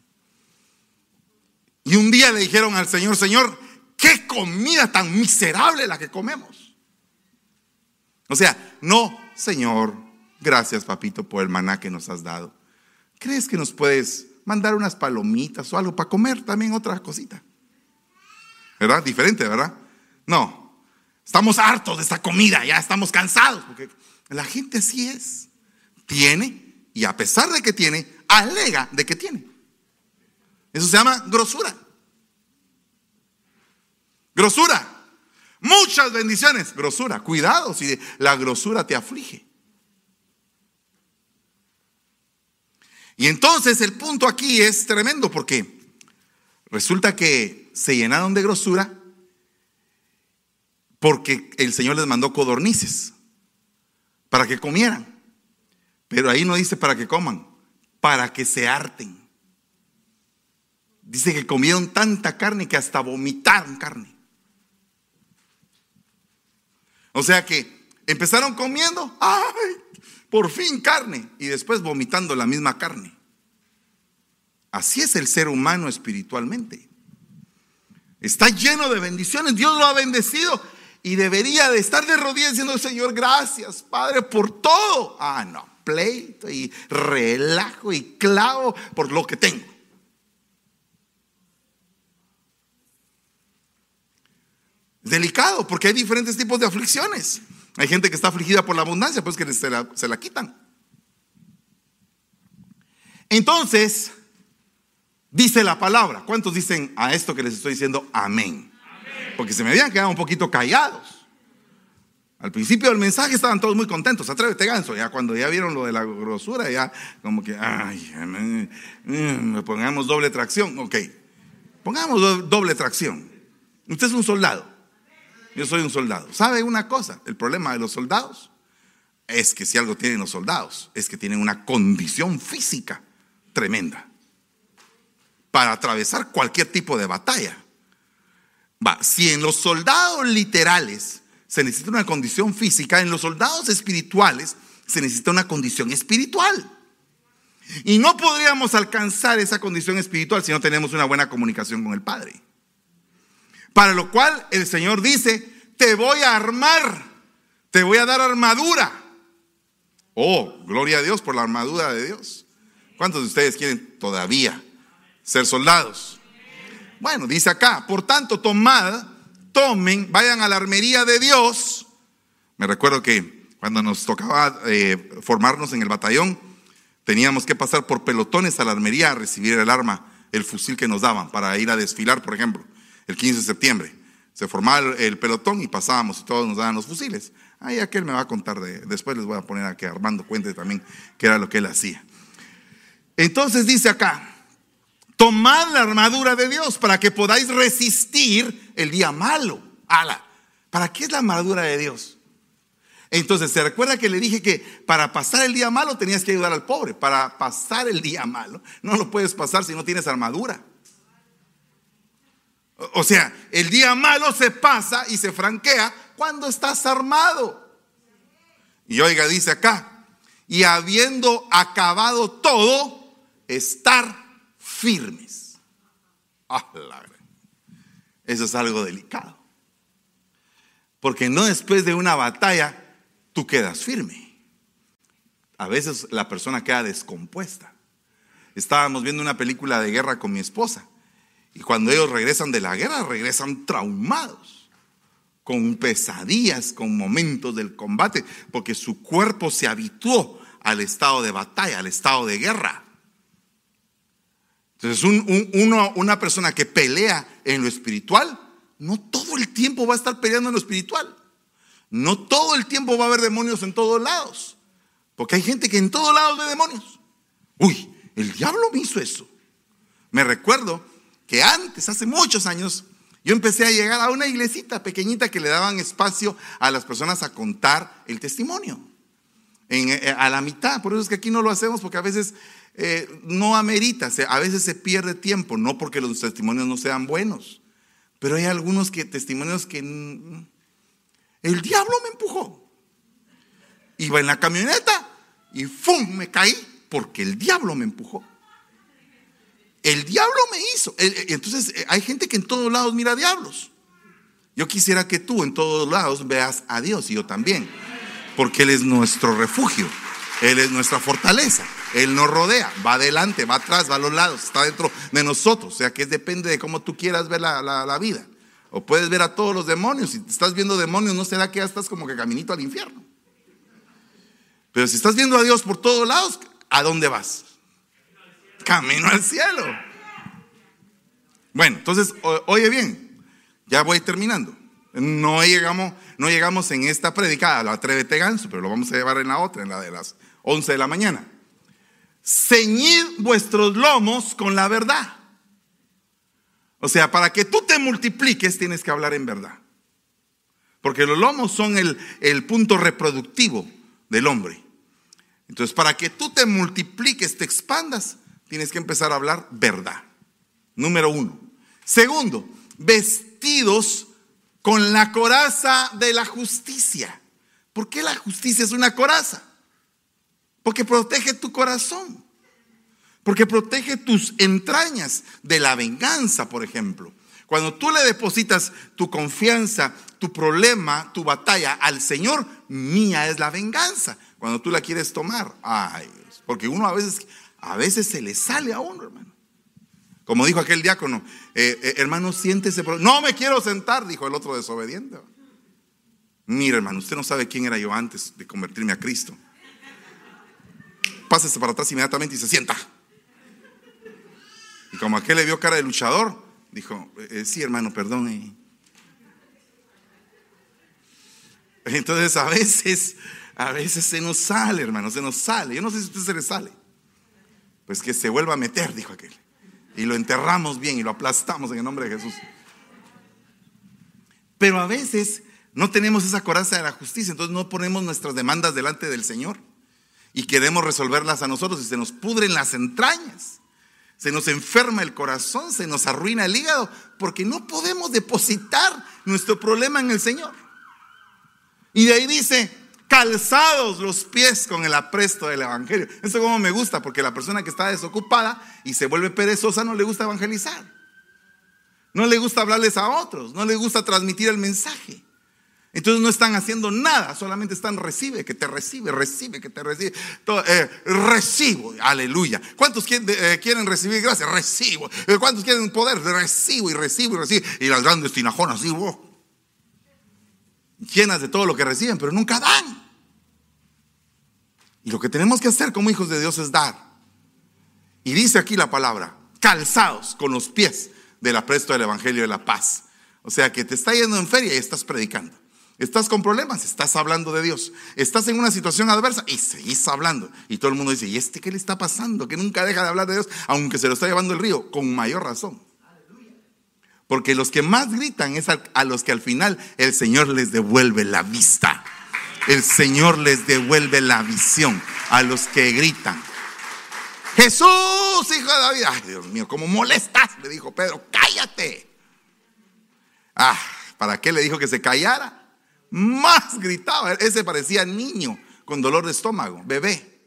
Y un día le dijeron al Señor, Señor, qué comida tan miserable la que comemos. O sea, no, Señor, gracias papito por el maná que nos has dado. ¿Crees que nos puedes mandar unas palomitas o algo para comer también otra cosita? ¿Verdad? Diferente, ¿verdad? No, estamos hartos de esta comida, ya estamos cansados, porque la gente así es. Tiene y a pesar de que tiene, alega de que tiene. Eso se llama grosura. Grosura. Muchas bendiciones. Grosura. Cuidado si la grosura te aflige. Y entonces el punto aquí es tremendo porque resulta que se llenaron de grosura porque el Señor les mandó codornices para que comieran. Pero ahí no dice para que coman, para que se harten. Dice que comieron tanta carne que hasta vomitaron carne. O sea que empezaron comiendo, ¡ay! Por fin carne y después vomitando la misma carne. Así es el ser humano espiritualmente. Está lleno de bendiciones, Dios lo ha bendecido y debería de estar de rodillas diciendo, Señor, gracias, Padre, por todo. Ah, no, pleito y relajo y clavo por lo que tengo. Delicado porque hay diferentes tipos de aflicciones. Hay gente que está afligida por la abundancia, pues que se la, se la quitan. Entonces, dice la palabra. ¿Cuántos dicen a esto que les estoy diciendo amén? Porque se me habían quedado un poquito callados. Al principio del mensaje estaban todos muy contentos. Atrévete, ganso. Ya cuando ya vieron lo de la grosura, ya como que, ay, mm, pongamos doble tracción. Ok, pongamos doble tracción. Usted es un soldado. Yo soy un soldado. ¿Sabe una cosa? El problema de los soldados es que si algo tienen los soldados, es que tienen una condición física tremenda para atravesar cualquier tipo de batalla. Va, si en los soldados literales se necesita una condición física, en los soldados espirituales se necesita una condición espiritual. Y no podríamos alcanzar esa condición espiritual si no tenemos una buena comunicación con el Padre. Para lo cual el Señor dice, te voy a armar, te voy a dar armadura. Oh, gloria a Dios por la armadura de Dios. ¿Cuántos de ustedes quieren todavía ser soldados? Bueno, dice acá, por tanto, tomad, tomen, vayan a la armería de Dios. Me recuerdo que cuando nos tocaba eh, formarnos en el batallón, teníamos que pasar por pelotones a la armería a recibir el arma, el fusil que nos daban para ir a desfilar, por ejemplo el 15 de septiembre. Se formaba el pelotón y pasábamos y todos nos daban los fusiles. Ahí aquel me va a contar de, después les voy a poner a que Armando cuente también qué era lo que él hacía. Entonces dice acá, tomad la armadura de Dios para que podáis resistir el día malo. Ala, ¿para qué es la armadura de Dios? Entonces, ¿se recuerda que le dije que para pasar el día malo tenías que ayudar al pobre? Para pasar el día malo, no lo puedes pasar si no tienes armadura. O sea, el día malo se pasa y se franquea cuando estás armado. Y oiga, dice acá, y habiendo acabado todo, estar firmes. Ah, Eso es algo delicado. Porque no después de una batalla tú quedas firme. A veces la persona queda descompuesta. Estábamos viendo una película de guerra con mi esposa Y cuando ellos regresan de la guerra, regresan traumados, con pesadillas, con momentos del combate, porque su cuerpo se habituó al estado de batalla, al estado de guerra. Entonces, una persona que pelea en lo espiritual, no todo el tiempo va a estar peleando en lo espiritual. No todo el tiempo va a haber demonios en todos lados. Porque hay gente que en todos lados ve demonios. Uy, el diablo me hizo eso. Me recuerdo que antes, hace muchos años, yo empecé a llegar a una iglesita pequeñita que le daban espacio a las personas a contar el testimonio. Eh, a la mitad, por eso es que aquí no lo hacemos porque a veces eh, no amerita, a veces se pierde tiempo, no porque los testimonios no sean buenos, pero hay algunos que, testimonios que el diablo me empujó. Iba en la camioneta y ¡fum! me caí porque el diablo me empujó. El diablo me hizo. Entonces eh, hay gente que en todos lados mira diablos. Yo quisiera que tú en todos lados veas a Dios y yo también. Porque Él es nuestro refugio. Él es nuestra fortaleza. Él nos rodea, va adelante, va atrás, va a los lados, está dentro de nosotros. O sea que depende de cómo tú quieras ver la, vida. O puedes ver a todos los demonios. Si estás viendo demonios, ¿no será que estás como que caminito al infierno? Pero si estás viendo a Dios por todos lados, ¿a dónde vas? Camino al cielo. Bueno, entonces, oye bien, ya voy terminando. No llegamos, no llegamos en esta predicada, la atrévete ganso, pero lo vamos a llevar en la otra, en la de las 11 de la mañana. Ceñid vuestros lomos con la verdad. O sea, para que tú te multipliques tienes que hablar en verdad. Porque los lomos son el, el punto reproductivo del hombre. Entonces, para que tú te multipliques, te expandas, tienes que empezar a hablar verdad. Número uno. Segundo, vestidos con la coraza de la justicia. ¿Por qué la justicia es una coraza? Porque protege tu corazón. Porque protege tus entrañas de la venganza, por ejemplo. Cuando tú le depositas tu confianza, tu problema, tu batalla al Señor, mía es la venganza. Cuando tú la quieres tomar, ay, porque uno a veces, a veces se le sale a uno, hermano. Como dijo aquel diácono, eh, eh, hermano, siéntese. No me quiero sentar, dijo el otro desobediente. Mira, hermano, usted no sabe quién era yo antes de convertirme a Cristo. Pásese para atrás inmediatamente y se sienta. Y como aquel le vio cara de luchador, dijo, eh, sí, hermano, perdón. Entonces a veces, a veces se nos sale, hermano, se nos sale. Yo no sé si a usted se le sale. Pues que se vuelva a meter, dijo aquel y lo enterramos bien y lo aplastamos en el nombre de Jesús. Pero a veces no tenemos esa coraza de la justicia, entonces no ponemos nuestras demandas delante del Señor y queremos resolverlas a nosotros y se nos pudren las entrañas, se nos enferma el corazón, se nos arruina el hígado, porque no podemos depositar nuestro problema en el Señor. Y de ahí dice, calzados los pies con el apresto del Evangelio. Eso como me gusta, porque la persona que está desocupada y se vuelve perezosa no le gusta evangelizar. No le gusta hablarles a otros, no le gusta transmitir el mensaje. Entonces no están haciendo nada, solamente están recibe, que te recibe, recibe, que te recibe. Eh, recibo, aleluya. ¿Cuántos eh, quieren, recibir gracias? Recibo. Eh, ¿Cuántos quieren poder? Recibo y recibo y recibo. Y las grandes tinajonas, así, llenas de todo lo que reciben, pero nunca dan. Y lo que tenemos que hacer como hijos de Dios es dar. Y dice aquí la palabra, calzados con los pies del apresto del Evangelio de la paz. O sea que te está yendo en feria y estás predicando. Estás con problemas, estás hablando de Dios. Estás en una situación adversa y seguís hablando. Y todo el mundo dice, ¿y este qué le está pasando? Que nunca deja de hablar de Dios, aunque se lo está llevando el río, con mayor razón. Porque los que más gritan es a, los que al final el Señor les devuelve la vista. El Señor les devuelve la visión a los que gritan. Jesús, hijo de David. Ay, Dios mío, ¿cómo molestas? Le dijo Pedro, cállate. Ah, ¿para qué le dijo que se callara? Más gritaba. Ese parecía niño con dolor de estómago, bebé.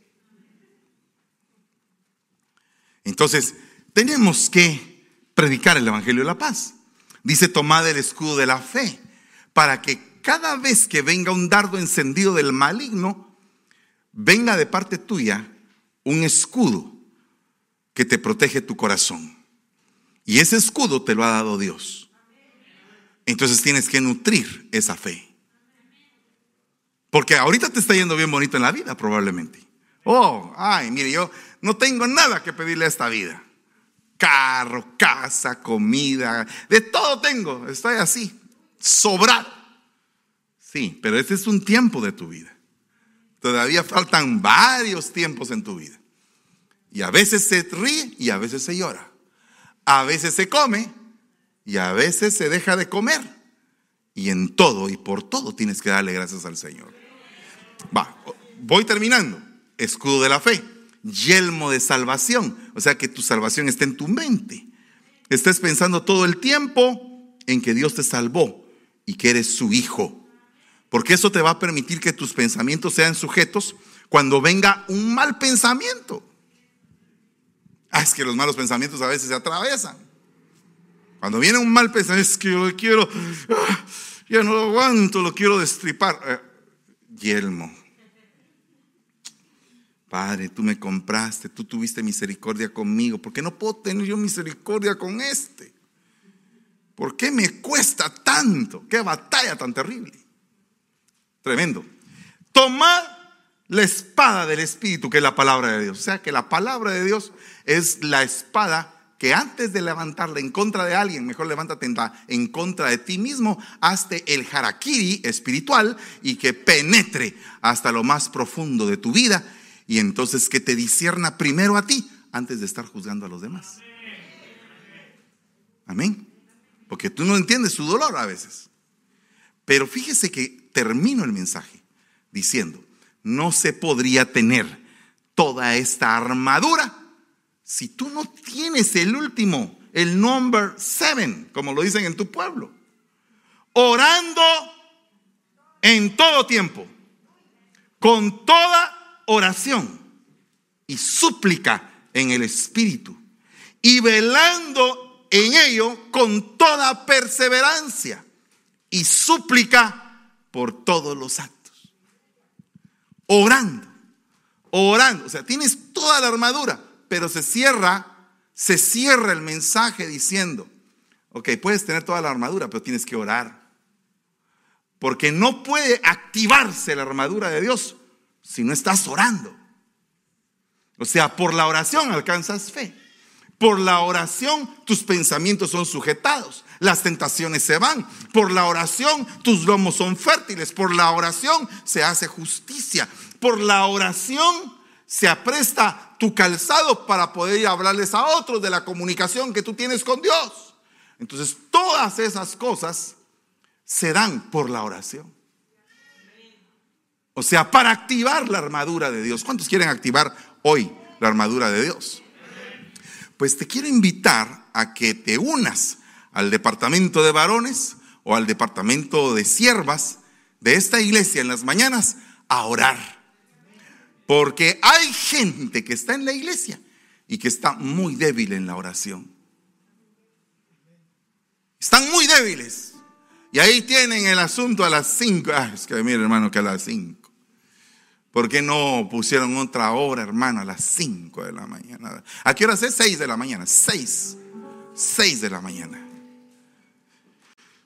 Entonces, tenemos que predicar el Evangelio de la paz. Dice, tomad el escudo de la fe, para que cada vez que venga un dardo encendido del maligno, venga de parte tuya un escudo que te protege tu corazón. Y ese escudo te lo ha dado Dios. Entonces tienes que nutrir esa fe. Porque ahorita te está yendo bien bonito en la vida, probablemente. Oh, ay, mire, yo no tengo nada que pedirle a esta vida. Carro, casa, comida, de todo tengo. Estoy así, sobrado. Sí, pero este es un tiempo de tu vida. Todavía faltan varios tiempos en tu vida. Y a veces se ríe y a veces se llora. A veces se come y a veces se deja de comer. Y en todo y por todo tienes que darle gracias al Señor. Va, voy terminando. Escudo de la fe, yelmo de salvación. O sea que tu salvación está en tu mente. Estés pensando todo el tiempo en que Dios te salvó y que eres su hijo. Porque eso te va a permitir que tus pensamientos sean sujetos cuando venga un mal pensamiento. Ah, es que los malos pensamientos a veces se atravesan. Cuando viene un mal pensamiento, es que yo lo quiero, ah, ya no lo aguanto, lo quiero destripar. Eh, yelmo. Padre, tú me compraste, tú tuviste misericordia conmigo. ¿Por qué no puedo tener yo misericordia con este? ¿Por qué me cuesta tanto? ¿Qué batalla tan terrible? Tremendo. Tomad la espada del Espíritu, que es la palabra de Dios. O sea que la palabra de Dios es la espada que antes de levantarla en contra de alguien, mejor levántate en contra de ti mismo, hazte el harakiri espiritual y que penetre hasta lo más profundo de tu vida y entonces que te disierna primero a ti antes de estar juzgando a los demás. Amén. Porque tú no entiendes su dolor a veces. Pero fíjese que termino el mensaje diciendo, no se podría tener toda esta armadura si tú no tienes el último, el number seven, como lo dicen en tu pueblo. Orando en todo tiempo, con toda oración y súplica en el Espíritu, y velando en ello con toda perseverancia y súplica por todos los actos orando, orando. O sea, tienes toda la armadura, pero se cierra, se cierra el mensaje diciendo, ok, puedes tener toda la armadura, pero tienes que orar. Porque no puede activarse la armadura de Dios si no estás orando. O sea, por la oración alcanzas fe. Por la oración tus pensamientos son sujetados, las tentaciones se van. Por la oración tus lomos son fértiles. Por la oración se hace justicia. Por la oración se apresta tu calzado para poder hablarles a otros de la comunicación que tú tienes con Dios. Entonces todas esas cosas se dan por la oración. O sea, para activar la armadura de Dios. ¿Cuántos quieren activar hoy la armadura de Dios? pues te quiero invitar a que te unas al departamento de varones o al departamento de siervas de esta iglesia en las mañanas a orar. Porque hay gente que está en la iglesia y que está muy débil en la oración. Están muy débiles. Y ahí tienen el asunto a las cinco. Ah, es que mire hermano que a las cinco. ¿Por qué no pusieron otra hora, hermano, a las 5 de la mañana? ¿A qué hora es? 6 de la mañana. 6. 6 de la mañana.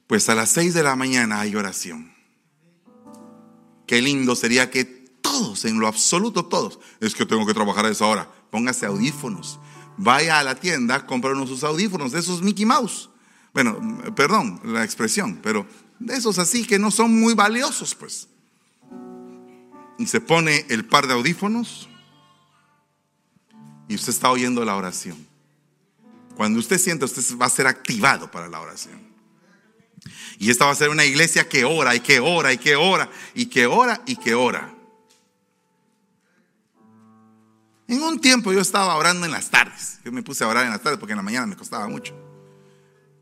Pues a las 6 de la mañana hay oración. Qué lindo sería que todos, en lo absoluto todos, es que tengo que trabajar a esa hora. Póngase audífonos. Vaya a la tienda, compra sus audífonos, de esos Mickey Mouse. Bueno, perdón la expresión, pero de esos así que no son muy valiosos, pues y se pone el par de audífonos y usted está oyendo la oración. Cuando usted sienta, usted va a ser activado para la oración. Y esta va a ser una iglesia que ora y que ora y que ora y que ora y que ora. En un tiempo yo estaba orando en las tardes. Yo me puse a orar en las tardes porque en la mañana me costaba mucho.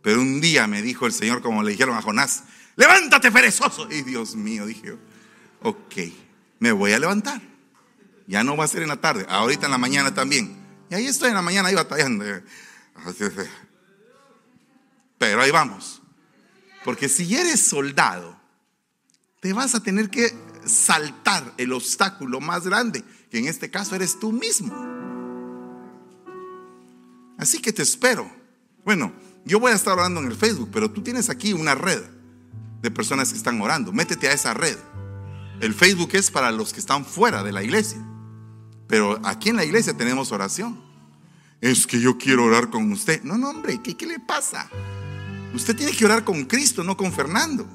Pero un día me dijo el Señor, como le dijeron a Jonás, levántate perezoso. Y Dios mío, dije, ok me voy a levantar. Ya no va a ser en la tarde, ahorita en la mañana también. Y ahí estoy en la mañana ahí batallando. Pero ahí vamos. Porque si eres soldado, te vas a tener que saltar el obstáculo más grande, que en este caso eres tú mismo. Así que te espero Bueno, yo voy a estar orando en el Facebook, pero tú tienes aquí una red de personas que están orando. Métete a esa red. El Facebook es para los que están fuera de la iglesia. Pero aquí en la iglesia tenemos oración. Es que yo quiero orar con usted. No, no, hombre, ¿qué, qué le pasa? Usted tiene que orar con Cristo, no con Fernando.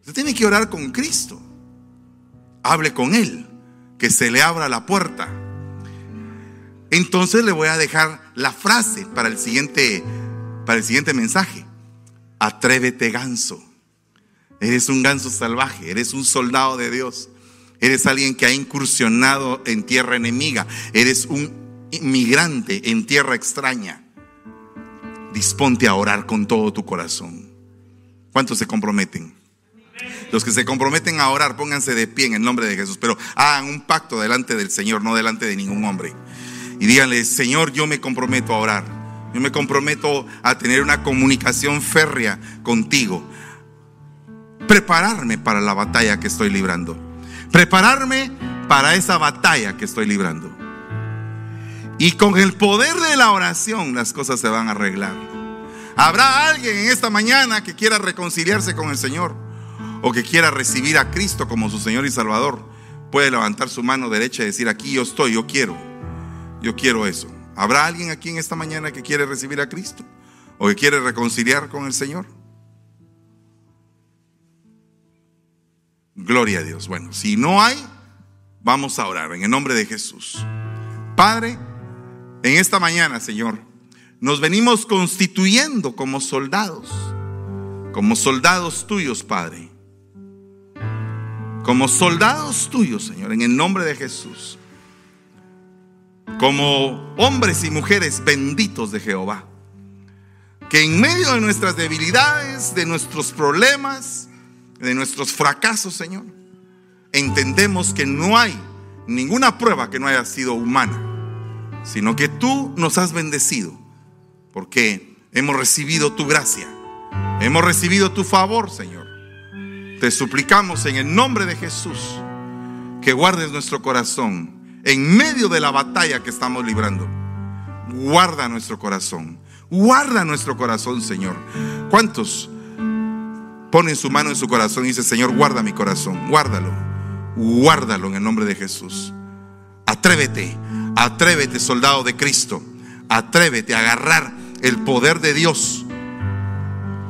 Usted tiene que orar con Cristo. Hable con Él, que se le abra la puerta. Entonces le voy a dejar la frase para el siguiente, para el siguiente mensaje. Atrévete ganso. Eres un ganso salvaje, eres un soldado de Dios. Eres alguien que ha incursionado en tierra enemiga. Eres un inmigrante en tierra extraña. Disponte a orar con todo tu corazón. ¿Cuántos se comprometen? Los que se comprometen a orar, pónganse de pie en el nombre de Jesús, pero hagan un pacto delante del Señor, no delante de ningún hombre. Y díganle, Señor, yo me comprometo a orar. Yo me comprometo a tener una comunicación férrea contigo. Prepararme para la batalla que estoy librando. Prepararme para esa batalla que estoy librando. Y con el poder de la oración las cosas se van a arreglar. Habrá alguien en esta mañana que quiera reconciliarse con el Señor o que quiera recibir a Cristo como su Señor y Salvador. Puede levantar su mano derecha y decir, aquí yo estoy, yo quiero. Yo quiero eso. ¿Habrá alguien aquí en esta mañana que quiere recibir a Cristo o que quiere reconciliar con el Señor? Gloria a Dios. Bueno, si no hay, vamos a orar en el nombre de Jesús. Padre, en esta mañana, Señor, nos venimos constituyendo como soldados, como soldados tuyos, Padre. Como soldados tuyos, Señor, en el nombre de Jesús. Como hombres y mujeres benditos de Jehová. Que en medio de nuestras debilidades, de nuestros problemas, de nuestros fracasos, Señor, entendemos que no hay ninguna prueba que no haya sido humana sino que tú nos has bendecido, porque hemos recibido tu gracia, hemos recibido tu favor, Señor. Te suplicamos en el nombre de Jesús que guardes nuestro corazón en medio de la batalla que estamos librando. Guarda nuestro corazón, guarda nuestro corazón, Señor. ¿Cuántos ponen su mano en su corazón y dicen, Señor, guarda mi corazón, guárdalo, guárdalo en el nombre de Jesús? Atrévete Atrévete, soldado de Cristo. Atrévete a agarrar el poder de Dios.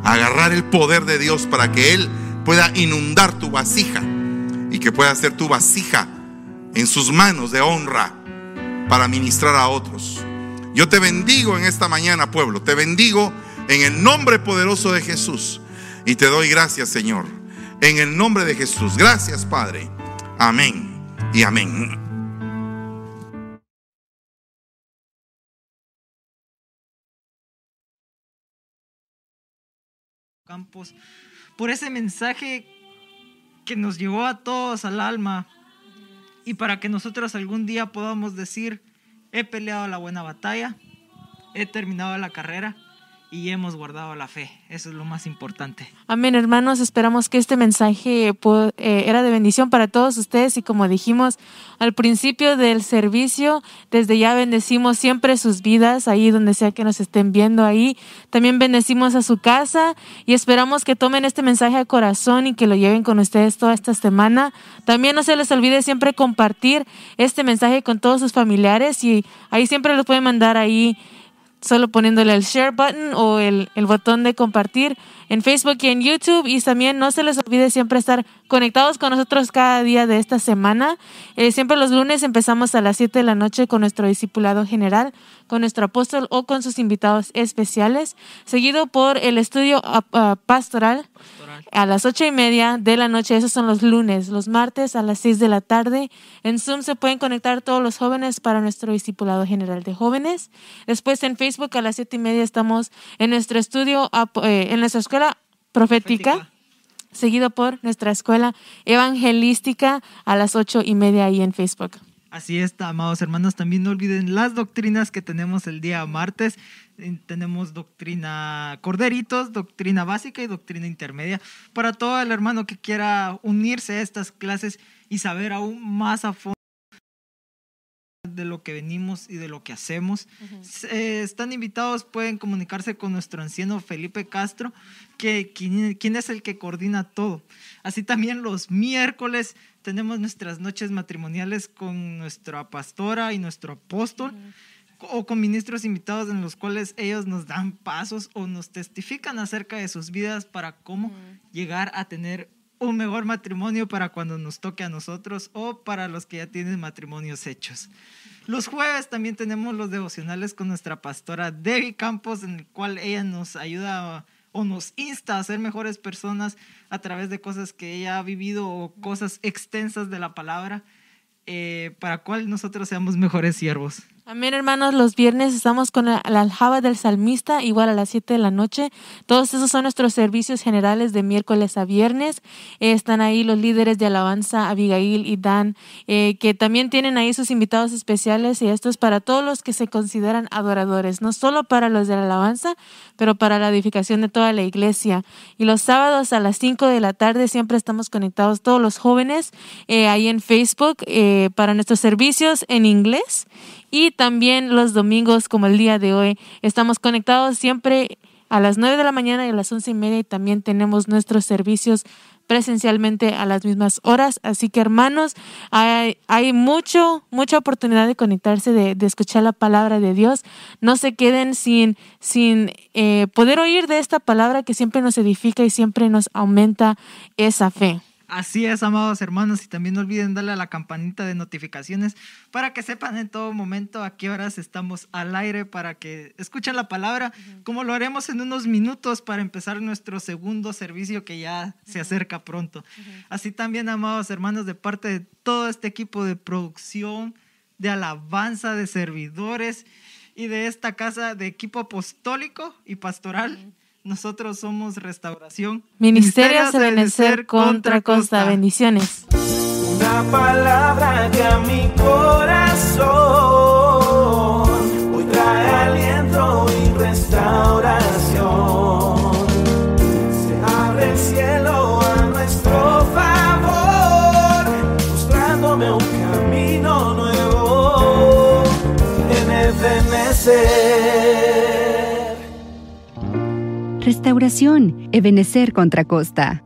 agarrar el poder de Dios para que Él pueda inundar tu vasija y que pueda ser tu vasija en sus manos de honra para ministrar a otros. Yo te bendigo en esta mañana, pueblo. Te bendigo en el nombre poderoso de Jesús. Y te doy gracias, Señor. En el nombre de Jesús. Gracias, Padre. Amén y amén. Campos, por ese mensaje que nos llevó a todos al alma y para que nosotros algún día podamos decir, he peleado la buena batalla, he terminado la carrera y hemos guardado la fe. Eso es lo más importante. Amén, hermanos. Esperamos que este mensaje eh, era de bendición para todos ustedes y como dijimos al principio del servicio, desde ya bendecimos siempre sus vidas, ahí donde sea que nos estén viendo ahí. También bendecimos a su casa y esperamos que tomen este mensaje a corazón y que lo lleven con ustedes toda esta semana. También no se les olvide siempre compartir este mensaje con todos sus familiares y ahí siempre lo pueden mandar ahí solo poniéndole el share button o el, botón de compartir en Facebook y en YouTube. Y también no se les olvide siempre estar conectados con nosotros cada día de esta semana. Eh, siempre los lunes empezamos a las 7 de la noche con nuestro discipulado general, con nuestro apóstol o con sus invitados especiales, seguido por el estudio ah, ah, pastoral a las ocho y media de la noche. Esos son los lunes. Los martes a las seis de la tarde. En Zoom se pueden conectar todos los jóvenes para nuestro discipulado general de jóvenes. Después en Facebook a las siete y media estamos en nuestro estudio, eh, en nuestra escuela profética. Seguido por nuestra escuela evangelística a las ocho y media ahí en Facebook. Así está, amados hermanos. También no olviden las doctrinas que tenemos el día martes. Eh, tenemos doctrina corderitos, doctrina básica y doctrina intermedia. Para todo el hermano que quiera unirse a estas clases y saber aún más a fondo de lo que venimos y de lo que hacemos. Eh, están invitados, pueden comunicarse con nuestro anciano Felipe Castro, que quien, es el que coordina todo. Así también los miércoles tenemos nuestras noches matrimoniales con nuestra pastora y nuestro apóstol. o con ministros invitados en los cuales ellos nos dan pasos o nos testifican acerca de sus vidas para cómo llegar a tener un mejor matrimonio para cuando nos toque a nosotros o para los que ya tienen matrimonios hechos. Los jueves también tenemos los devocionales con nuestra pastora Debbie Campos, en el cual ella nos ayuda o nos insta a ser mejores personas a través de cosas que ella ha vivido o cosas extensas de la palabra, eh, para cual nosotros seamos mejores siervos. Amén, hermanos. Los viernes estamos con la, aljaba del salmista, igual a las 7 de la noche. Todos esos son nuestros servicios generales de miércoles a viernes. Eh, están ahí los líderes de alabanza, Abigail y Dan, eh, que también tienen ahí sus invitados especiales. Y esto es para todos los que se consideran adoradores, no solo para los de la alabanza, pero para la edificación de toda la iglesia. Y los sábados a las 5 de la tarde siempre estamos conectados todos los jóvenes eh, ahí en Facebook para nuestros servicios en inglés. Y también los domingos, como el día de hoy, estamos conectados siempre a las 9 de la mañana y a las once y media y también tenemos nuestros servicios presencialmente a las mismas horas. Así que hermanos, hay, hay mucho, mucha oportunidad de conectarse, de, escuchar la palabra de Dios. No se queden sin, sin eh, poder oír de esta palabra que siempre nos edifica y siempre nos aumenta esa fe. Así es, amados hermanos, y también no olviden darle a la campanita de notificaciones para que sepan en todo momento a qué horas estamos al aire, para que escuchen la palabra, como lo haremos en unos minutos para empezar nuestro segundo servicio que ya se acerca pronto. Así también, amados hermanos, de parte de todo este equipo de producción, de alabanza, de servidores y de esta casa de equipo apostólico y pastoral. Nosotros somos Restauración. Ministerio de Benecer contra Costa. Bendiciones. Una palabra que a mi corazón hoy trae aliento y restauración. Restauración, Ebenecer contra Costa.